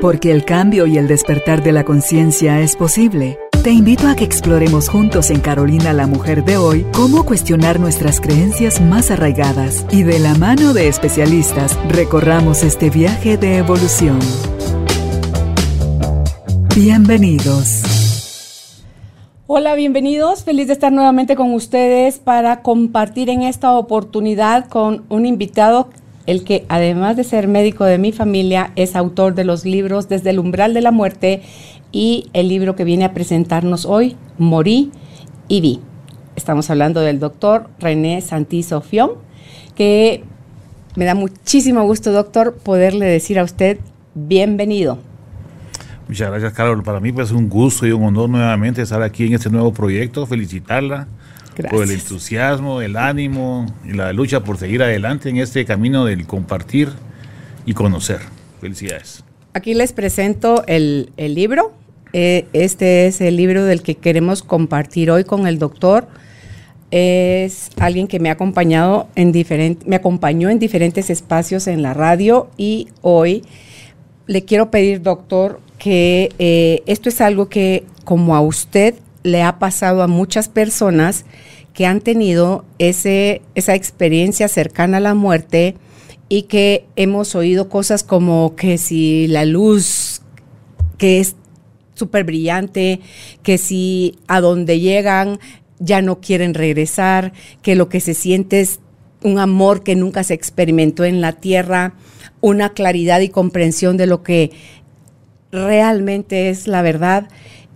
Porque el cambio y el despertar de la conciencia es posible. Te invito a que exploremos juntos en Carolina la Mujer de hoy cómo cuestionar nuestras creencias más arraigadas y de la mano de especialistas recorramos este viaje de evolución. Bienvenidos. Hola, bienvenidos. Feliz de estar nuevamente con ustedes para compartir en esta oportunidad con un invitado el que además de ser médico de mi familia es autor de los libros Desde el umbral de la muerte y el libro que viene a presentarnos hoy, Morí y Vi. Estamos hablando del doctor René Santizo Fion, que me da muchísimo gusto, doctor, poderle decir a usted bienvenido. Muchas gracias, Carol. Para mí pues, es un gusto y un honor nuevamente estar aquí en este nuevo proyecto, felicitarla por el entusiasmo, el ánimo y la lucha por seguir adelante en este camino del compartir y conocer. Felicidades. Aquí les presento el, el libro, eh, este es el libro del que queremos compartir hoy con el doctor. Es alguien que me ha acompañado en diferente, me acompañó en diferentes espacios en la radio y hoy le quiero pedir, doctor, que eh, esto es algo que como a usted le ha pasado a muchas personas que han tenido ese, esa experiencia cercana a la muerte y que hemos oído cosas como que si la luz que es súper brillante, que si a donde llegan ya no quieren regresar, que lo que se siente es un amor que nunca se experimentó en la tierra, una claridad y comprensión de lo que realmente es la verdad.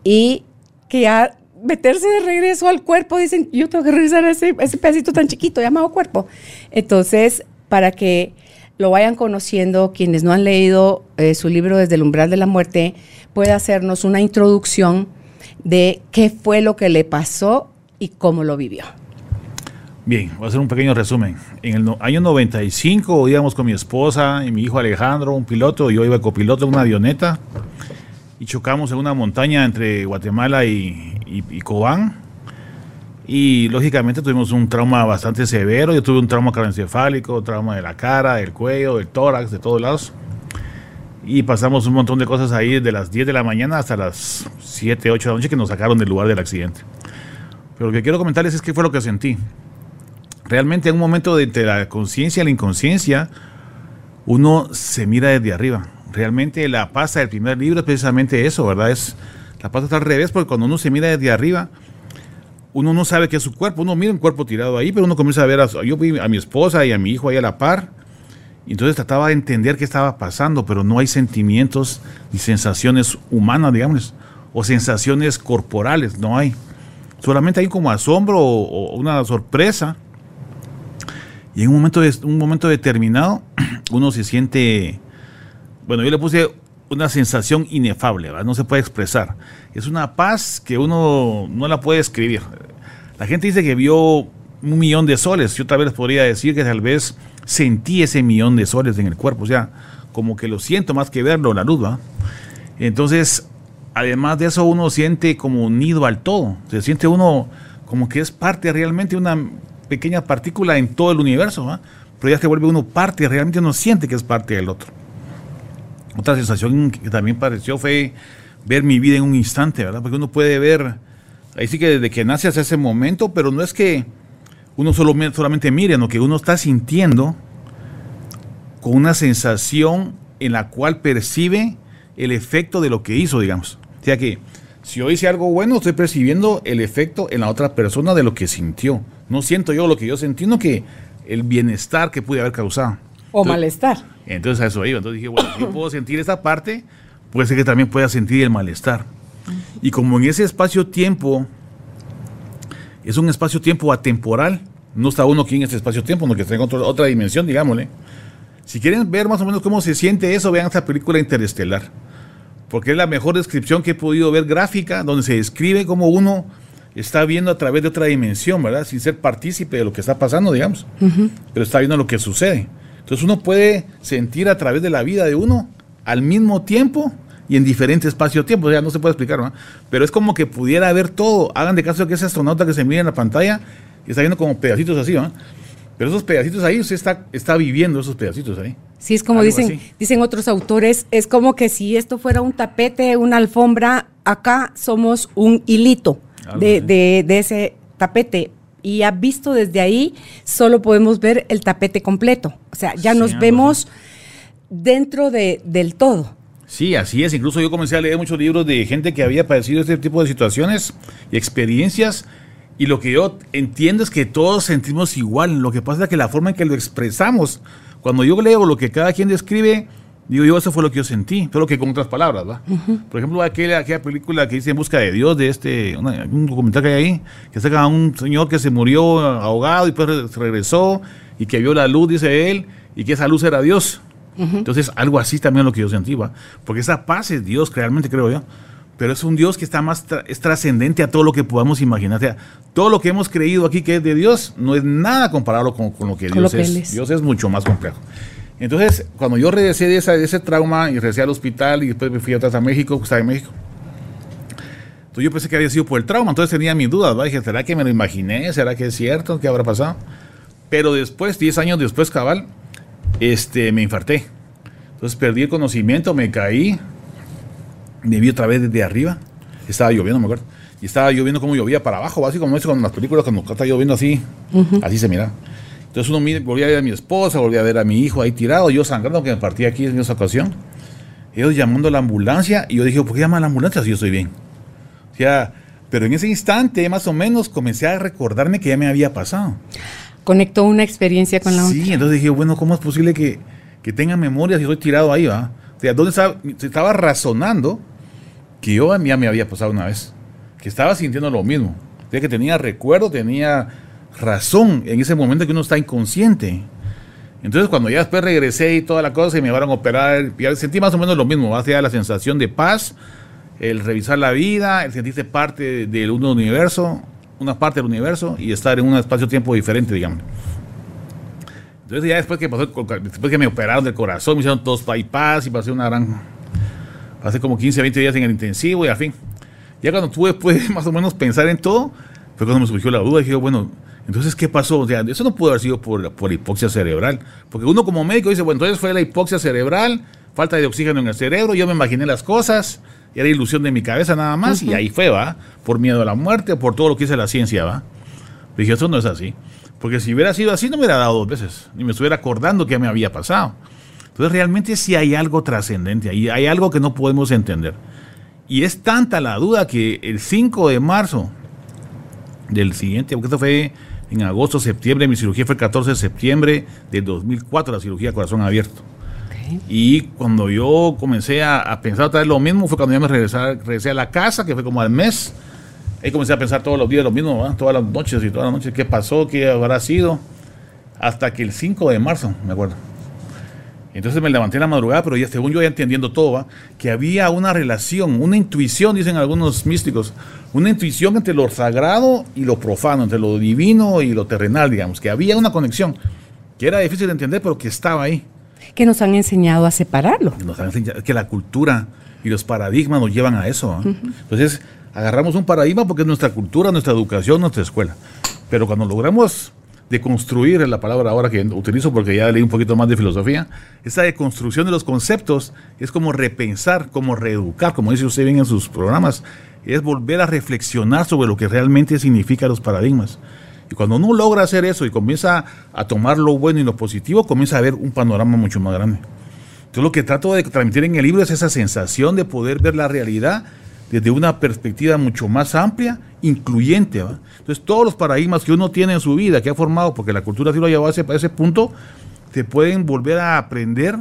Y que ya meterse de regreso al cuerpo, dicen, yo tengo que regresar a ese, pedacito tan chiquito llamado cuerpo. Entonces, para que lo vayan conociendo, quienes no han leído eh, su libro Desde el umbral de la muerte, puede hacernos una introducción de qué fue lo que le pasó y cómo lo vivió. Bien, voy a hacer un pequeño resumen. En el año 95 íbamos con mi esposa y mi hijo Alejandro, un piloto, yo iba copiloto en una avioneta y chocamos en una montaña entre Guatemala y, y Cobán. Y lógicamente tuvimos un trauma bastante severo. Yo tuve un trauma craneoencefálico, trauma de la cara, del cuello, del tórax, de todos lados. Y pasamos un montón de cosas ahí desde las 10 de la mañana hasta las 7, 8 de la noche que nos sacaron del lugar del accidente. Pero lo que quiero comentarles es qué fue lo que sentí. Realmente en un momento de entre la conciencia y la inconsciencia, uno se mira desde arriba. Realmente la paz del primer libro es precisamente eso, ¿verdad? Es, la paz está al revés porque cuando uno se mira desde arriba, uno no sabe qué es su cuerpo. Uno mira un cuerpo tirado ahí, pero uno comienza a ver, a, yo vi a mi esposa y a mi hijo ahí a la par entonces trataba de entender qué estaba pasando, pero no hay sentimientos ni sensaciones humanas, digamos, o sensaciones corporales, no hay. Solamente hay como asombro o, una sorpresa. Y en un momento, un momento determinado, uno se siente, bueno, yo le puse una sensación inefable, no se puede expresar. Es una paz que uno no la puede escribir. La gente dice que vio un millón de soles. Yo otra vez podría decir que tal vez sentí ese millón de soles en el cuerpo, o sea, como que lo siento más que verlo, la luz. Entonces, además de eso, uno siente como unido al todo, se siente uno como que es parte realmente, una pequeña partícula en todo el universo. Pero ya se vuelve uno parte, realmente uno siente que es parte del otro. Otra sensación que también pareció fue ver mi vida en un instante, ¿verdad? Porque uno puede ver, ahí sí que desde que nace hasta ese momento, pero no es que uno solo, solamente mire, lo que uno está sintiendo con una sensación en la cual percibe el efecto de lo que hizo, digamos. O sea que si yo hice algo bueno, estoy percibiendo el efecto en la otra persona de lo que sintió. No siento yo lo que yo sentí, sino que el bienestar que pude haber causado. O malestar. Entonces a eso iba. Entonces dije, bueno, yo puedo sentir esta parte, puede ser que también pueda sentir el malestar. Y como en ese espacio-tiempo es un espacio-tiempo atemporal. No está uno aquí en este espacio-tiempo, sino que está en otra dimensión, digámosle. Si quieren ver más o menos cómo se siente eso, vean esta película interestelar. Porque es la mejor descripción que he podido ver gráfica, donde se describe cómo uno está viendo a través de otra dimensión, ¿verdad? Sin ser partícipe de lo que está pasando, digamos. Pero está viendo lo que sucede. Entonces uno puede sentir a través de la vida de uno al mismo tiempo y en diferentes espacio-tiempo, o sea, no se puede explicar, ¿no? Pero es como que pudiera haber todo. Hagan de caso que ese astronauta que se mira en la pantalla y está viendo como pedacitos así, ¿no? Pero esos pedacitos ahí, usted está, está viviendo esos pedacitos ahí. Sí, es como dicen, dicen otros autores, es como que si esto fuera un tapete, una alfombra, acá somos un hilito de, de, ese tapete. Y ya visto desde ahí, solo podemos ver el tapete completo. O sea, ya nos vemos dentro de, del todo. Sí, así es. Incluso yo comencé a leer muchos libros de gente que había padecido este tipo de situaciones y experiencias. Y lo que yo entiendo es que todos sentimos igual. Lo que pasa es que la forma en que lo expresamos, cuando yo leo lo que cada quien describe, digo yo, eso fue lo que yo sentí, pero que con otras palabras, ¿va? Por ejemplo, aquella, aquella película que dice En busca de Dios, de este, un documental que hay ahí, que saca a un señor que se murió ahogado y después regresó y que vio la luz, dice él, y que esa luz era Dios. Entonces, algo así también es lo que yo sentí, ¿va? Porque esa paz es Dios, realmente creo yo. Pero es un Dios que está más, es trascendente a todo lo que podamos imaginar. O sea, todo lo que hemos creído aquí que es de Dios no es nada comparado con, lo que Dios es. Dios es mucho más complejo. Entonces, cuando yo regresé de, de ese trauma y regresé al hospital y después me fui atrás a México, estaba en México. Entonces yo pensé que había sido por el trauma, entonces tenía mis dudas, ¿va? Dije, ¿será que me lo imaginé? ¿Será que es cierto? ¿Qué habrá pasado? Pero después, 10 años después, cabal, este, me infarté. Entonces perdí el conocimiento, me caí, me vi otra vez desde arriba. Estaba lloviendo, me acuerdo. Y estaba lloviendo como llovía para abajo, así como en las películas cuando está lloviendo así. Así se mira. Entonces uno mira, volví a ver a mi esposa, volví a ver a mi hijo ahí tirado, yo sangrando que me partí aquí en esa ocasión. Ellos llamando a la ambulancia y yo dije, ¿por qué llaman a la ambulancia si yo estoy bien? O sea, pero en ese instante más o menos comencé a recordarme que ya me había pasado conectó una experiencia con la otra. Sí, entonces dije, bueno, ¿cómo es posible que, que tenga memoria si estoy tirado ahí, va? O sea, ¿dónde estaba? estaba razonando que yo ya me había pasado una vez, que estaba sintiendo lo mismo, o sea, que tenía recuerdo, tenía razón en ese momento que uno está inconsciente. Entonces, cuando ya después regresé y toda la cosa y me van a operar, ya sentí más o menos lo mismo, sea la sensación de paz, el revisar la vida, el sentirse parte del universo, una parte del universo y estar en un espacio-tiempo diferente, digamos. Entonces ya después que pasó, después que me operaron del corazón, me hicieron todos bypass y pasé una gran... Pasé como 15, 20 días en el intensivo y al fin. Ya cuando tuve pues más o menos pensar en todo, fue cuando me surgió la duda y dije, bueno, entonces ¿qué pasó? O sea, eso no pudo haber sido por, por hipoxia cerebral. Porque uno como médico dice, bueno, entonces fue la hipoxia cerebral, falta de oxígeno en el cerebro, yo me imaginé las cosas, era ilusión de mi cabeza nada más, y ahí fue, ¿va? Por miedo a la muerte, por todo lo que dice la ciencia, ¿va? Dije, eso no es así. Porque si hubiera sido así, no me hubiera dado dos veces, ni me estuviera acordando que me había pasado. Entonces, realmente sí hay algo trascendente ahí, hay algo que no podemos entender. Y es tanta la duda que el 5 de marzo del siguiente, porque esto fue en agosto, septiembre, mi cirugía fue el 14 de septiembre del 2004, la cirugía corazón abierto. Y cuando yo comencé a, pensar otra vez lo mismo, fue cuando ya me regresé, a la casa, que fue como al mes. Ahí comencé a pensar todos los días lo mismo, todas las noches y todas las noches, qué pasó, qué habrá sido. Hasta que el 5 de marzo, me acuerdo. Entonces me levanté en la madrugada, pero ya según yo ya entendiendo todo, que había una relación, una intuición, dicen algunos místicos, una intuición entre lo sagrado y lo profano, entre lo divino y lo terrenal, digamos, que había una conexión que era difícil de entender, pero que estaba ahí que nos han enseñado a separarlo. Nos han enseñado que la cultura y los paradigmas nos llevan a eso. Entonces, agarramos un paradigma porque es nuestra cultura, nuestra educación, nuestra escuela. Pero cuando logramos deconstruir la palabra ahora que utilizo porque ya leí un poquito más de filosofía, esa deconstrucción de los conceptos es como repensar, como reeducar, como dice usted bien en sus programas, es volver a reflexionar sobre lo que realmente significan los paradigmas. Y cuando uno logra hacer eso y comienza a tomar lo bueno y lo positivo, comienza a ver un panorama mucho más grande. Entonces lo que trato de transmitir en el libro es esa sensación de poder ver la realidad desde una perspectiva mucho más amplia, incluyente. Entonces todos los paradigmas que uno tiene en su vida, que ha formado, porque la cultura sí lo ha llevado a ese, a ese punto, te pueden volver a aprender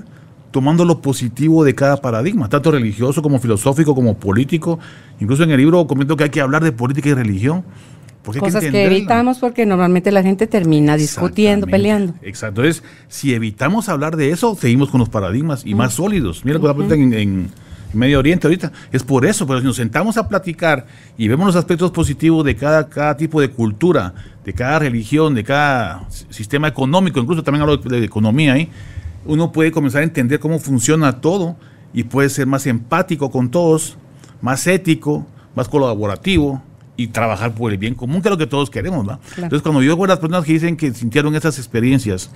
tomando lo positivo de cada paradigma, tanto religioso como filosófico, como político. Incluso en el libro comento que hay que hablar de política y religión Cosas que, evitamos porque normalmente la gente termina discutiendo, peleando. Exacto. Entonces, si evitamos hablar de eso, seguimos con los paradigmas y más sólidos. Mira lo que en, en, Medio Oriente ahorita. Es por eso, pero si nos sentamos a platicar y vemos los aspectos positivos de cada, cada tipo de cultura, de cada religión, de cada sistema económico, incluso también hablo de, economía ahí, uno puede comenzar a entender cómo funciona todo y puede ser más empático con todos, más ético, más colaborativo, y trabajar por el bien común, que es lo que todos queremos, ¿va? Entonces, cuando yo veo a las personas que dicen que sintieron esas experiencias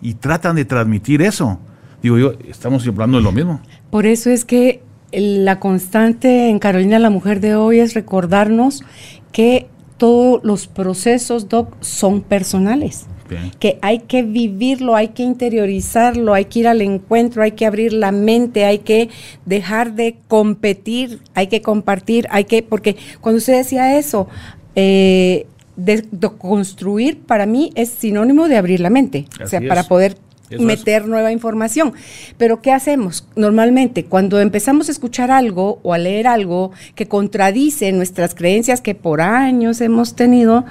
y tratan de transmitir eso, digo yo, estamos hablando de lo mismo. Por eso es que la constante en Carolina la Mujer de hoy es recordarnos que todos los procesos, Doc, son personales. Que hay que vivirlo, hay que interiorizarlo, hay que ir al encuentro, hay que abrir la mente, hay que dejar de competir, hay que compartir, hay que, porque cuando usted decía eso, eh, de, construir para mí es sinónimo de abrir la mente, o sea, para poder meter nueva información. Pero ¿qué hacemos? Normalmente, cuando empezamos a escuchar algo o a leer algo que contradice nuestras creencias que por años hemos tenido,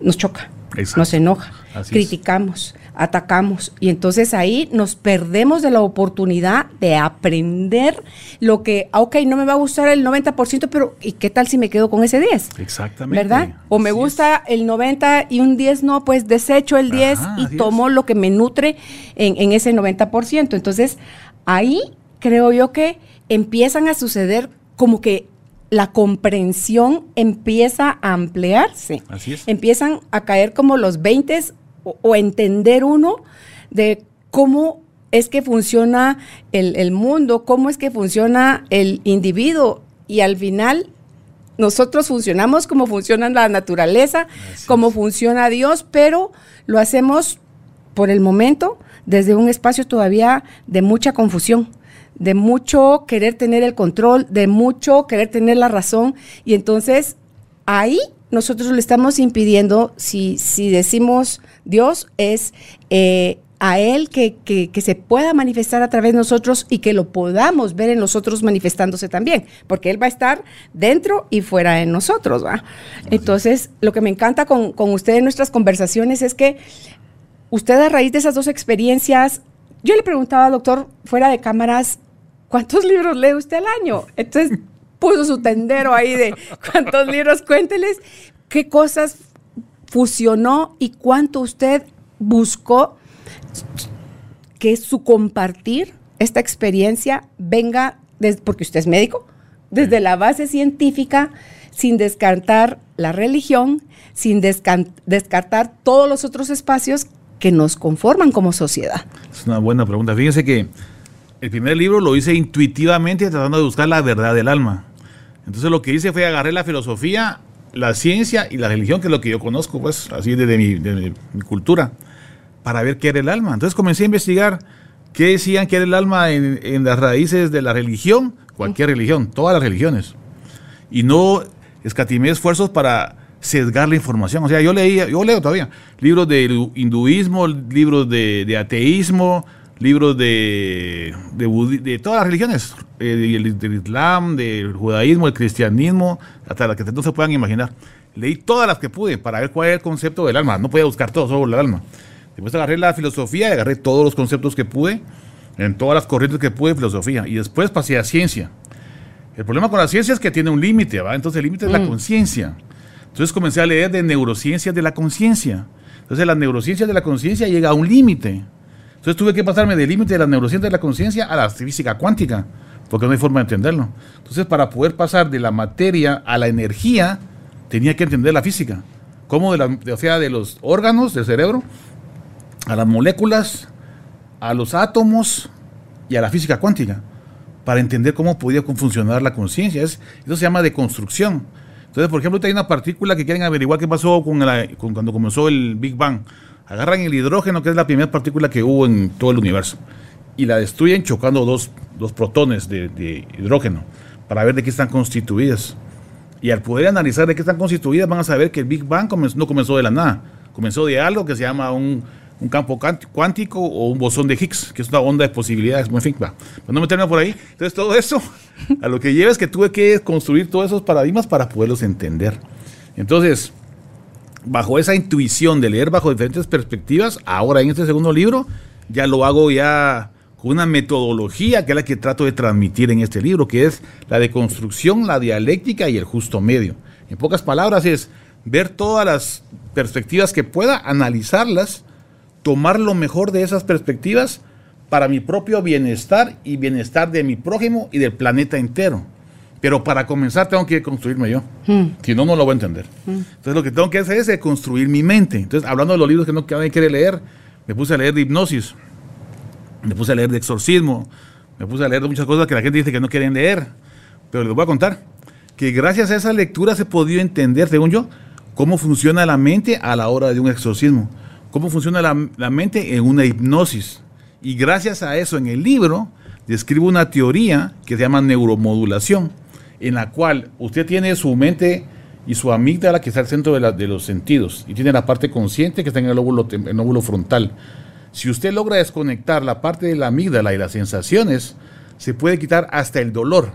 nos choca, nos enoja, criticamos atacamos. Y entonces ahí nos perdemos de la oportunidad de aprender lo que, ah, ok, no me va a gustar el 90%, pero ¿y qué tal si me quedo con ese 10? Exactamente. ¿Verdad? O me gusta el 90 y un 10 no, pues desecho el 10 y tomo lo que me nutre en, en ese 90%. Entonces ahí creo yo que empiezan a suceder como que la comprensión empieza a ampliarse. Así es. Empiezan a caer como los 20 o, entender uno de cómo es que funciona el, mundo, cómo es que funciona el individuo. Y al final nosotros funcionamos como funciona la naturaleza, como funciona Dios, pero lo hacemos por el momento desde un espacio todavía de mucha confusión, de mucho querer tener el control, de mucho querer tener la razón. Y entonces ahí nosotros le estamos impidiendo, si, si decimos Dios, es eh, a Él que, se pueda manifestar a través de nosotros y que lo podamos ver en nosotros manifestándose también, porque Él va a estar dentro y fuera de nosotros. ¿va? Entonces, lo que me encanta con, con usted en nuestras conversaciones es que usted a raíz de esas dos experiencias, yo le preguntaba, doctor, fuera de cámaras, ¿cuántos libros lee usted al año? Entonces, puso su tendero ahí de cuántos libros, cuénteles qué cosas fusionó y cuánto usted buscó que su compartir esta experiencia venga, porque usted es médico, desde la base científica, sin descartar la religión, sin descartar todos los otros espacios que nos conforman como sociedad. Es una buena pregunta. Fíjense que el primer libro lo hice intuitivamente tratando de buscar la verdad del alma. Entonces lo que hice fue agarrar la filosofía, la ciencia y la religión, que es lo que yo conozco, pues, así desde mi, cultura, para ver qué era el alma. Entonces comencé a investigar qué decían que era el alma en, las raíces de la religión, cualquier religión, todas las religiones. Y no escatimé esfuerzos para sesgar la información. O sea, yo leía, yo leo todavía libros de hinduismo, libros de ateísmo, libros de, de, todas las religiones, eh, del, Islam, del judaísmo, el cristianismo, hasta las que no se puedan imaginar. Leí todas las que pude para ver cuál era el concepto del alma. No podía buscar todo sobre el alma. Después agarré la filosofía y agarré todos los conceptos que pude, en todas las corrientes que pude de filosofía. Y después pasé a ciencia. El problema con la ciencia es que tiene un límite, ¿va? Entonces el límite es la mm. conciencia. Entonces comencé a leer de neurociencias de la conciencia. Entonces la neurociencia de la conciencia llega a un límite. Entonces tuve que pasarme del límite de la neurociencia de la conciencia a la física cuántica, porque no hay forma de entenderlo. Entonces, para poder pasar de la materia a la energía, tenía que entender la física. Cómo de la, o sea, de los órganos del cerebro a las moléculas, a los átomos y a la física cuántica, para entender cómo podía funcionar la conciencia. Eso se llama deconstrucción. Entonces, por ejemplo, hay una partícula que quieren averiguar qué pasó con, con cuando comenzó el Big Bang agarran el hidrógeno, que es la primera partícula que hubo en todo el universo, y la destruyen chocando dos, protones de, hidrógeno para ver de qué están constituidas. Y al poder analizar de qué están constituidas, van a saber que el Big Bang no comenzó de la nada, comenzó de algo que se llama un, campo cuántico o un bosón de Higgs, que es una onda de posibilidades. En fin, va. no meterme por ahí. Entonces, todo eso, a lo que lleva es que tuve que construir todos esos paradigmas para poderlos entender. Entonces, bajo esa intuición de leer bajo diferentes perspectivas, ahora en este segundo libro ya lo hago ya con una metodología que es la que trato de transmitir en este libro, que es la de construcción, la dialéctica y el justo medio. En pocas palabras es ver todas las perspectivas que pueda, analizarlas, tomar lo mejor de esas perspectivas para mi propio bienestar y bienestar de mi prójimo y del planeta entero. Pero para comenzar tengo que construirme yo. Mm. Si no, no lo voy a entender. Entonces lo que tengo que hacer es construir mi mente. Entonces, hablando de los libros que no que nadie quiere leer, me puse a leer de hipnosis, me puse a leer de exorcismo, me puse a leer de muchas cosas que la gente dice que no quieren leer. Pero les voy a contar que gracias a esa lectura se podido entender, según yo, cómo funciona la mente a la hora de un exorcismo, cómo funciona la, la mente en una hipnosis. Y gracias a eso en el libro describo una teoría que se llama neuromodulación, en la cual usted tiene su mente y su amígdala que está al centro de, la- de los sentidos y tiene la parte consciente que está en el tem- el lóbulo frontal. Si usted logra desconectar la parte de la amígdala y las sensaciones, se puede quitar hasta el dolor.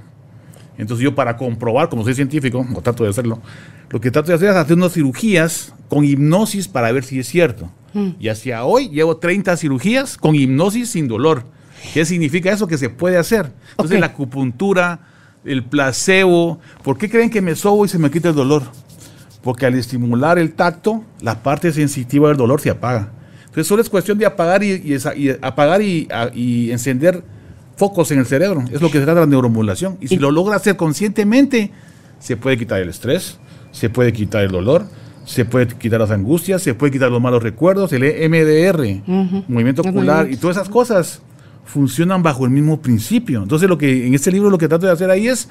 Entonces yo para comprobar, como soy científico, o trato de hacerlo, lo que trato de hacer es hacer unas cirugías con hipnosis para ver si es cierto. Y hacia hoy llevo 30 cirugías con hipnosis sin dolor. ¿Qué significa eso? Que se puede hacer. Entonces la acupuntura, el placebo, ¿por qué creen que me sobo y se me quita el dolor? Porque al estimular el tacto, la parte sensitiva del dolor se apaga. Entonces solo es cuestión de apagar y, y esa- y apagar y, a- y encender focos en el cerebro. Es lo que se trata de la neuromodulación. Y si lo logra hacer conscientemente, se puede quitar el estrés, se puede quitar el dolor, se puede quitar las angustias, se puede quitar los malos recuerdos, el E MDR, movimiento ocular y todas esas cosas funcionan bajo el mismo principio. Entonces lo que en este libro lo que trato de hacer ahí es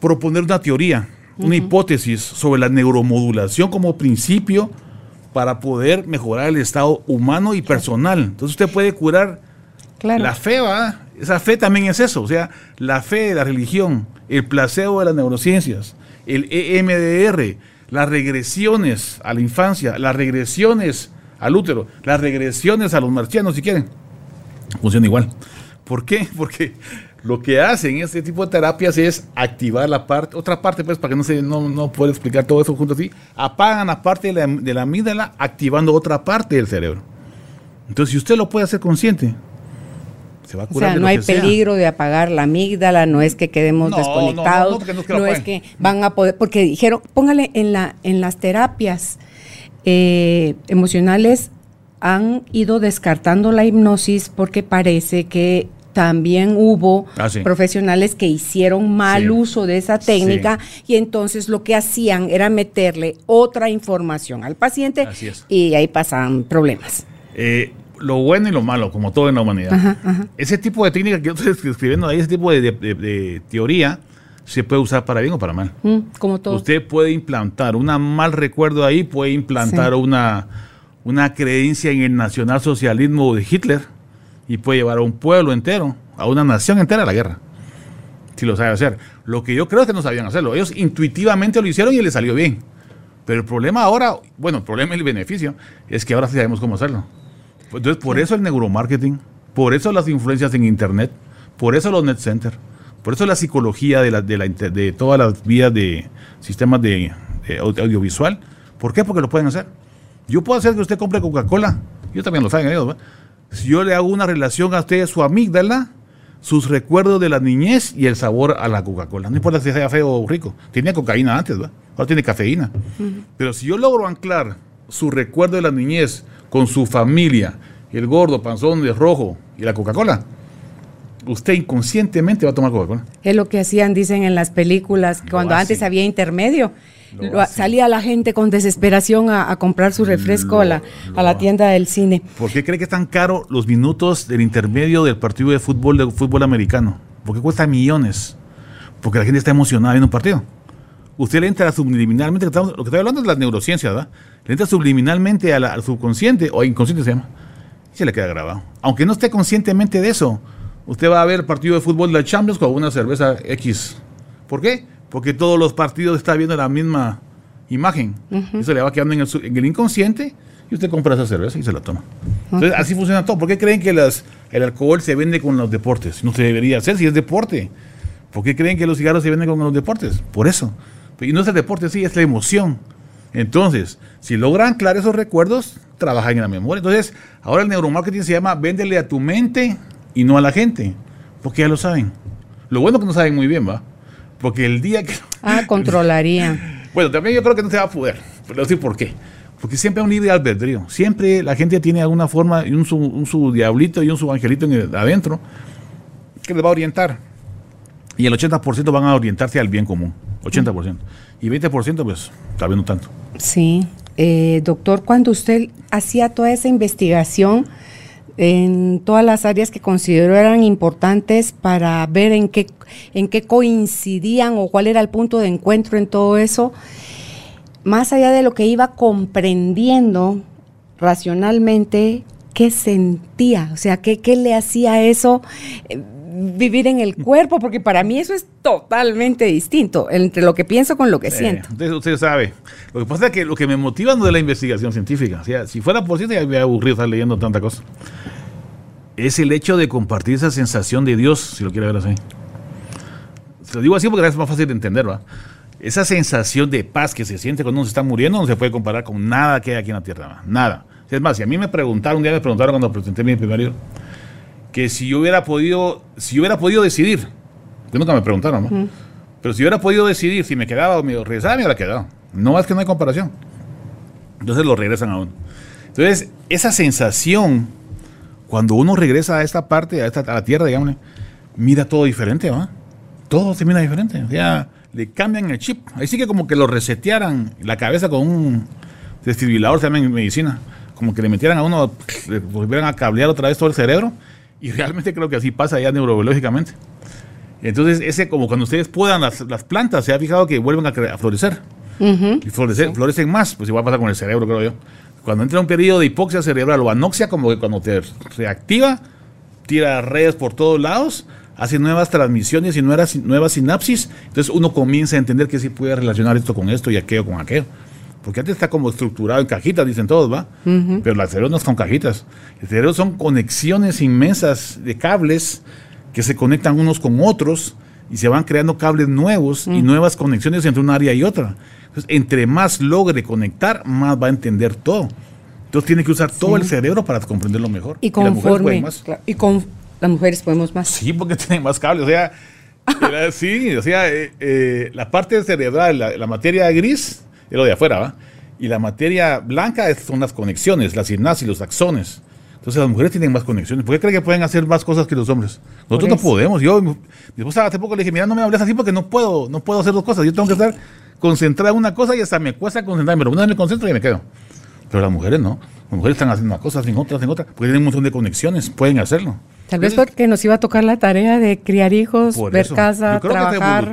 proponer una teoría, una hipótesis sobre la neuromodulación como principio para poder mejorar el estado humano y personal. Entonces usted puede curar Claro. la fe, ¿va? Esa fe también es eso, o sea, la fe de la religión, el placebo de las neurociencias, el EMDR, las regresiones a la infancia, las regresiones al útero, las regresiones a los marcianos, si quieren. Funciona igual. ¿Por qué? Porque lo que hacen este tipo de terapias es activar la parte, otra parte, pues, para que no se no, no pueda explicar todo eso junto así, apagan la parte de la, de la amígdala activando otra parte del cerebro. Entonces, si usted lo puede hacer consciente, se va a O curar sea, de no lo hay que sea. peligro de apagar la amígdala, no es que quedemos No, no, no, desconectados, no, porque no es que lo no es que van a poder, porque dijeron, póngale en la en las terapias eh, emocionales han ido descartando la hipnosis porque parece que también hubo Ah, sí. profesionales que hicieron mal Sí. uso de esa técnica y entonces lo que hacían era meterle otra información al paciente y ahí pasaban problemas. Eh, lo bueno y lo malo, como todo en la humanidad. Ajá, ajá. Ese tipo de técnica que yo estoy escribiendo ahí, ese tipo de, de- de- de teoría, se puede usar para bien o para mal. Mm, como todo. Usted puede implantar un mal recuerdo ahí, puede implantar una, una creencia en el nacionalsocialismo de Hitler y puede llevar a un pueblo entero, a una nación entera a la guerra. Si lo sabe hacer. Lo que yo creo es que no sabían hacerlo. Ellos intuitivamente lo hicieron y les salió bien. Pero el problema ahora, bueno, el problema y el beneficio es que ahora sí sabemos cómo hacerlo. Entonces, por eso el neuromarketing, por eso las influencias en Internet, por eso los net center, por eso la psicología de, la, de, la de todas las vías de sistemas de, de au- audiovisual. ¿Por qué? Porque lo pueden hacer. Yo puedo hacer que usted compre Coca-Cola. Yo también lo saben ellos. Si yo le hago una relación a usted, su amígdala, sus recuerdos de la niñez y el sabor a la Coca-Cola. No importa si sea feo o rico. Tenía cocaína antes, ¿verdad? Ahora tiene cafeína. Pero si yo logro anclar su recuerdo de la niñez con su familia, el gordo, panzón de rojo y la Coca-Cola, usted inconscientemente va a tomar Coca-Cola. Es lo que hacían, dicen en las películas, cuando antes había intermedio. Lo salía la gente con desesperación a, a comprar su refresco a, la, a la tienda del cine. ¿Por qué cree que es tan caro los minutos del intermedio del partido de fútbol de fútbol americano? ¿Por qué cuesta millones? Porque la gente está emocionada viendo un partido. Usted le entra subliminalmente, lo que estoy hablando es de las neurociencias, ¿verdad? Le entra subliminalmente a la- al subconsciente, o inconsciente se llama, y se le queda grabado. Aunque no esté conscientemente de eso, usted va a ver el partido de fútbol de la Champions con una cerveza X. ¿Por qué? Porque todos los partidos están viendo la misma imagen. Eso le va quedando en el, en el inconsciente y usted compra esa cerveza y se la toma. Entonces, así funciona todo. ¿Por qué creen que las, el alcohol se vende con los deportes? No se debería hacer si es deporte. ¿Por qué creen que los cigarros se venden con los deportes? Por eso. Y no es el deporte, sí, es la emoción. Entonces, si logran anclar esos recuerdos, trabajan en la memoria. Entonces, ahora el neuromarketing se llama véndele a tu mente y no a la gente. Porque ya lo saben. Lo bueno que no saben muy bien, ¿va? Porque el día que... Ah, controlaría. Bueno, también yo creo que no se va a poder. Pero decir por qué. Porque siempre hay un libre albedrío. Siempre la gente tiene alguna forma y un su, un su diablito y un su angelito en el- adentro que les va a orientar. Y el 80% van a orientarse al bien común. 80%. Y 20% pues tal vez no tanto. Sí. Eh, doctor, cuando usted hacía toda esa investigación en todas las áreas que consideró eran importantes para ver en qué, en qué coincidían o cuál era el punto de encuentro en todo eso, más allá de lo que iba comprendiendo racionalmente, ¿qué sentía? O sea, ¿qué, qué le hacía eso? Vivir en el cuerpo, porque para mí eso es totalmente distinto entre lo que pienso con lo que Eh, siento. entonces usted sabe. Lo que pasa es que lo que me motiva no es la investigación científica. O sea, si fuera por cierto, ya me aburrido estar leyendo tanta cosa. Es el hecho de compartir esa sensación de Dios, si lo quiere ver así. Se lo digo así porque es más fácil de entender, ¿va? Esa sensación de paz que se siente cuando uno se está muriendo no se puede comparar con nada que hay aquí en la tierra, ¿va? Nada. Es más, si a mí me preguntaron, un día me preguntaron cuando presenté mi primer libro, que si yo hubiera podido, si yo hubiera podido decidir, que nunca me preguntaron, ¿no? Pero si hubiera podido decidir si me quedaba o me regresaba, me hubiera quedado. No es que no hay comparación. Entonces lo regresan a uno. Entonces, esa sensación, cuando uno regresa a esta parte, a, esta, a la tierra, digamos, mira todo diferente, ¿va? Todo se mira diferente. O sea, le cambian el chip. Ahí sí que como que lo resetearan la cabeza con un desfibrilador, se llama en medicina. Como que le metieran a uno, le volvieran a cablear otra vez todo el cerebro. Y realmente creo que así pasa ya neurobiológicamente. Entonces, ese como cuando ustedes puedan las, las plantas, se ha fijado que vuelven a, a florecer. Y florecer- florecen más, pues igual pasa con el cerebro, creo yo. Cuando entra un periodo de hipoxia cerebral o anoxia, como que cuando te reactiva, tira redes por todos lados, hace nuevas transmisiones y nuevas, nuevas sinapsis. Entonces uno comienza a entender que sí puede relacionar esto con esto y aquello con aquello. Porque antes está como estructurado en cajitas, dicen todos, ¿va? Pero el cerebro no es con cajitas. El cerebro son conexiones inmensas de cables que se conectan unos con otros y se van creando cables nuevos y nuevas conexiones entre un área y otra. Entonces, entre más logre conectar, más va a entender todo. Entonces tiene que usar todo el cerebro para comprenderlo mejor. Y conforme. claro, y con las mujeres podemos más. Sí, porque tienen más cables. O sea, era- sí, o sea, eh, eh, la parte cerebral, la, la materia gris, es lo de afuera, ¿va? Y la materia blanca es- son las conexiones, las sinapsis, los axones. Entonces las mujeres tienen más conexiones. ¿Por qué creen que pueden hacer más cosas que los hombres? Nosotros no podemos. Yo, mi esposa hace poco le dije, mira, no me hables así porque no puedo, no puedo hacer dos cosas. Yo tengo que estar concentrada en una cosa y hasta me cuesta concentrarme, pero una vez me concentro y me quedo. Pero las mujeres no. Las mujeres están haciendo una cosa, hacen otra, hacen otra. Porque tienen un montón de conexiones, pueden hacerlo. Tal vez porque nos iba a tocar la tarea de criar hijos, Por ver eso. casa, trabajar,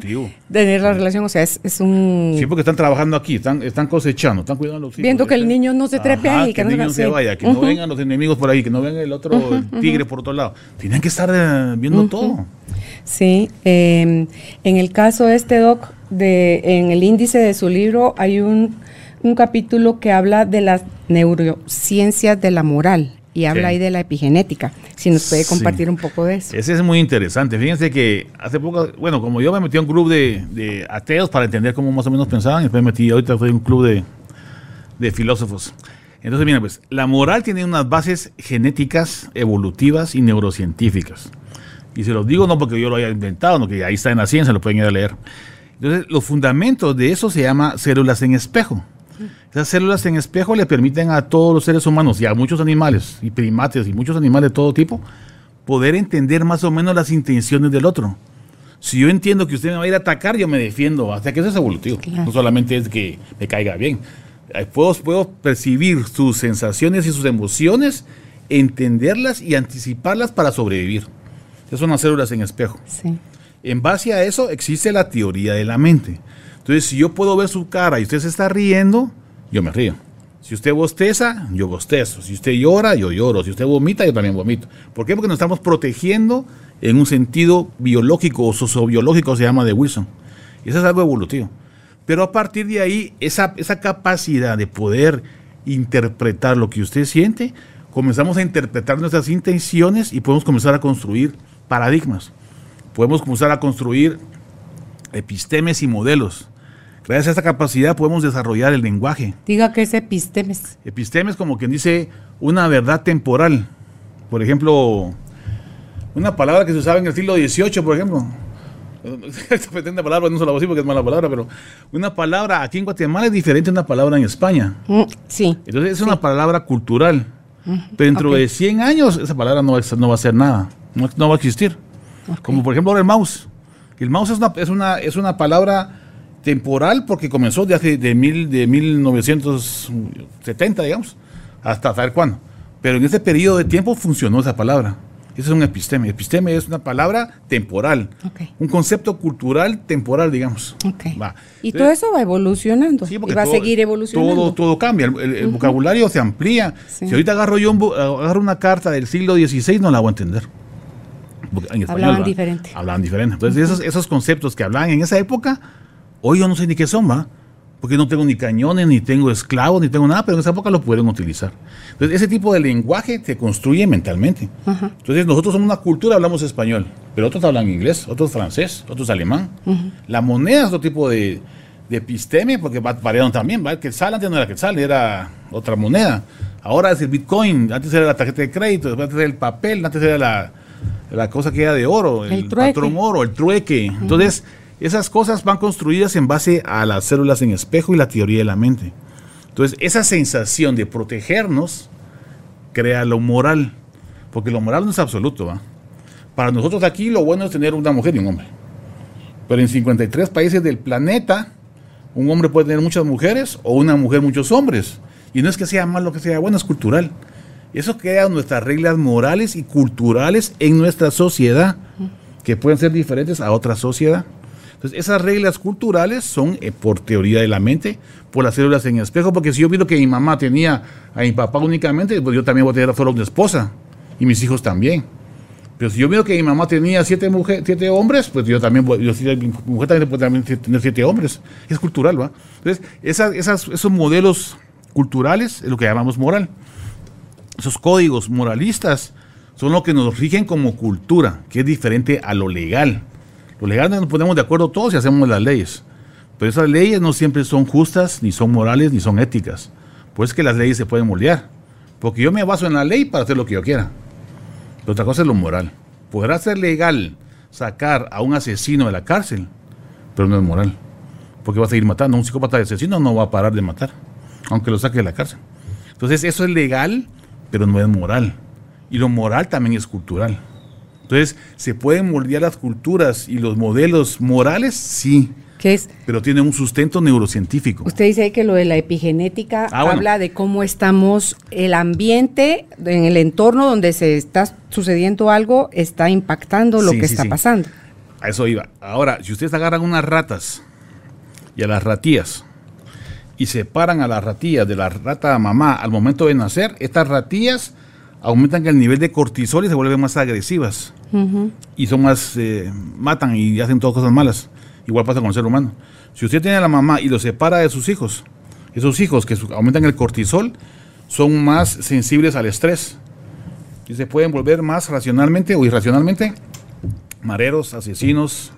tener la relación. O sea, es, es un. Sí, porque están trabajando aquí, están, están cosechando, están cuidando a los hijos. Viendo que el niño no se trepe Ajá, ahí, que que el no niño se- se vaya, que no vengan los enemigos por ahí, que no venga el otro tigre por otro lado. Tienen que estar eh, viendo todo. Sí, eh, en el caso este, Doc, de, en el índice de su libro hay un, un capítulo que habla de las neurociencias de la moral y habla Sí. ahí de la epigenética. Si nos puede Sí. compartir un poco de eso. Ese es muy interesante. Fíjense que hace poco, bueno, como yo me metí a un club de, de ateos para entender cómo más o menos pensaban, y después me metí, ahorita soy un club de, de filósofos. Entonces, mira, pues, la moral tiene unas bases genéticas, evolutivas y neurocientíficas. Y se los digo no porque yo lo haya inventado, no que ahí está en la ciencia, lo pueden ir a leer. Entonces, los fundamentos de eso se llama células en espejo. Esas células en espejo le permiten a todos los seres humanos y a muchos animales y primates y muchos animales de todo tipo poder entender más o menos las intenciones del otro. Si yo entiendo que usted me va a ir a atacar, yo me defiendo. Hasta que eso es evolutivo. Claro. No solamente es que me caiga bien. Puedo, puedo percibir sus sensaciones y sus emociones, entenderlas y anticiparlas para sobrevivir. Esas son las células en espejo. Sí. En base a eso existe la teoría de la mente. Entonces, si yo puedo ver su cara y usted se está riendo, yo me río. Si usted bosteza, yo bostezo. Si usted llora, yo lloro. Si usted vomita, yo también vomito. ¿Por qué? Porque nos estamos protegiendo en un sentido biológico o sociobiológico, se llama de Wilson. Y eso es algo evolutivo. Pero a partir de ahí, esa, esa capacidad de poder interpretar lo que usted siente, comenzamos a interpretar nuestras intenciones y podemos comenzar a construir paradigmas. Podemos comenzar a construir epistemes y modelos. Gracias a esta capacidad podemos desarrollar el lenguaje. Diga que es epistemes. Epistemes como quien dice una verdad temporal. Por ejemplo, una palabra que se usaba en el siglo XVIII, por ejemplo. Esta pretende palabra no se la voy a decir porque es mala palabra, pero una palabra aquí en Guatemala es diferente a una palabra en España. Mm, sí. Entonces es una palabra cultural. Pero dentro de 100 años esa palabra no va a, no va a ser nada. No, no va a existir. Como por ejemplo ahora el mouse. El mouse es una, es una, es una palabra temporal porque comenzó de hace de, mil, de 1970, digamos, hasta saber cuándo. Pero en ese periodo de tiempo funcionó esa palabra. Eso es un episteme. Episteme es una palabra temporal. Un concepto cultural temporal, digamos. Y todo eso va evolucionando. y va a seguir evolucionando. Todo, todo cambia. El, vocabulario se amplía. Si ahorita agarro yo agarro una carta del siglo XVI, no la voy a entender. hablaban diferente. Hablaban diferente. Entonces, esos, esos conceptos que hablaban en esa época, hoy yo no sé ni qué son, ¿va? porque no tengo ni cañones, ni tengo esclavos, ni tengo nada, pero en esa época lo pueden utilizar. Entonces, ese tipo de lenguaje te construye mentalmente. Entonces, nosotros somos una cultura, hablamos español, pero otros hablan inglés, otros francés, otros alemán. La moneda es otro tipo de, de episteme, porque variaron también, ¿va? Que sal antes no era que sal, era otra moneda. Ahora es el Bitcoin, antes era la tarjeta de crédito, después era el papel, antes era la, la cosa que era de oro, el, patrón oro, el trueque. Entonces, esas cosas van construidas en base a las células en espejo y la teoría de la mente. Entonces, esa sensación de protegernos crea lo moral, porque lo moral no es absoluto. Para nosotros aquí lo bueno es tener una mujer y un hombre. Pero en 53 países del planeta, un hombre puede tener muchas mujeres o una mujer muchos hombres. Y no es que sea malo, que sea bueno, es cultural. Eso crea nuestras reglas morales y culturales en nuestra sociedad, que pueden ser diferentes a otra sociedad. Entonces, esas reglas culturales son eh, por teoría de la mente, por las células en espejo, porque si yo pido que mi mamá tenía a mi papá únicamente, pues yo también voy a tener solo una esposa y mis hijos también. Pero si yo veo que mi mamá tenía siete, mujeres, siete hombres, pues yo también, yo, mi mujer también tener siete hombres. Es cultural, ¿va? Entonces, esas, esos modelos culturales es lo que llamamos moral. Esos códigos moralistas son lo que nos rigen como cultura, que es diferente a lo legal. Los legales nos ponemos de acuerdo todos y hacemos las leyes. Pero esas leyes no siempre son justas, ni son morales, ni son éticas. Pues que las leyes se pueden moldear. Porque yo me baso en la ley para hacer lo que yo quiera. Pero otra cosa es lo moral. Podrá ser legal sacar a un asesino de la cárcel, pero no es moral. Porque va a seguir matando. Un psicópata de asesino no va a parar de matar, aunque lo saque de la cárcel. Entonces eso es legal, pero no es moral. Y lo moral también es cultural. Entonces, ¿se pueden moldear las culturas y los modelos morales? Sí. ¿Qué es? Pero tiene un sustento neurocientífico. Usted dice que lo de la epigenética ah, habla de cómo estamos, el ambiente, en el entorno donde se está sucediendo algo, está impactando lo que está pasando. A eso iba. Ahora, si ustedes agarran unas ratas y a las ratías y separan a las ratillas de la rata mamá al momento de nacer, estas ratillas aumentan el nivel de cortisol y se vuelven más agresivas. Y son más, eh, matan y hacen todas cosas malas. Igual pasa con el ser humano. Si usted tiene a la mamá y lo separa de sus hijos, esos hijos que aumentan el cortisol son más sensibles al estrés. Y se pueden volver más racionalmente o irracionalmente mareros, asesinos,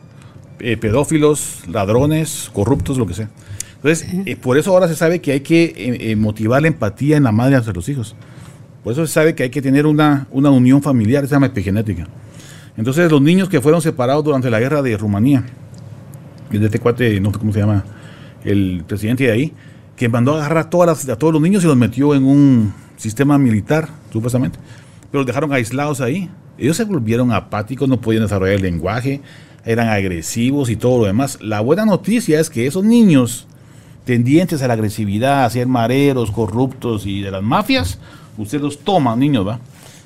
eh, pedófilos, ladrones, corruptos, lo que sea. Entonces, eh, por eso ahora se sabe que hay que motivar la empatía en la madre hacia los hijos. Por eso se sabe que hay que tener una, una unión familiar, se llama epigenética. Entonces, los niños que fueron separados durante la guerra de Rumanía, de este cuate, no sé cómo se llama, el presidente de ahí, que mandó a agarrar a, todas a todos los niños y los metió en un sistema militar, supuestamente, pero los dejaron aislados ahí. Ellos se volvieron apáticos, no podían desarrollar el lenguaje, eran agresivos y todo lo demás. La buena noticia es que esos niños tendientes a la agresividad, a ser mareros, corruptos y de las mafias, usted los toma, niños, ¿va?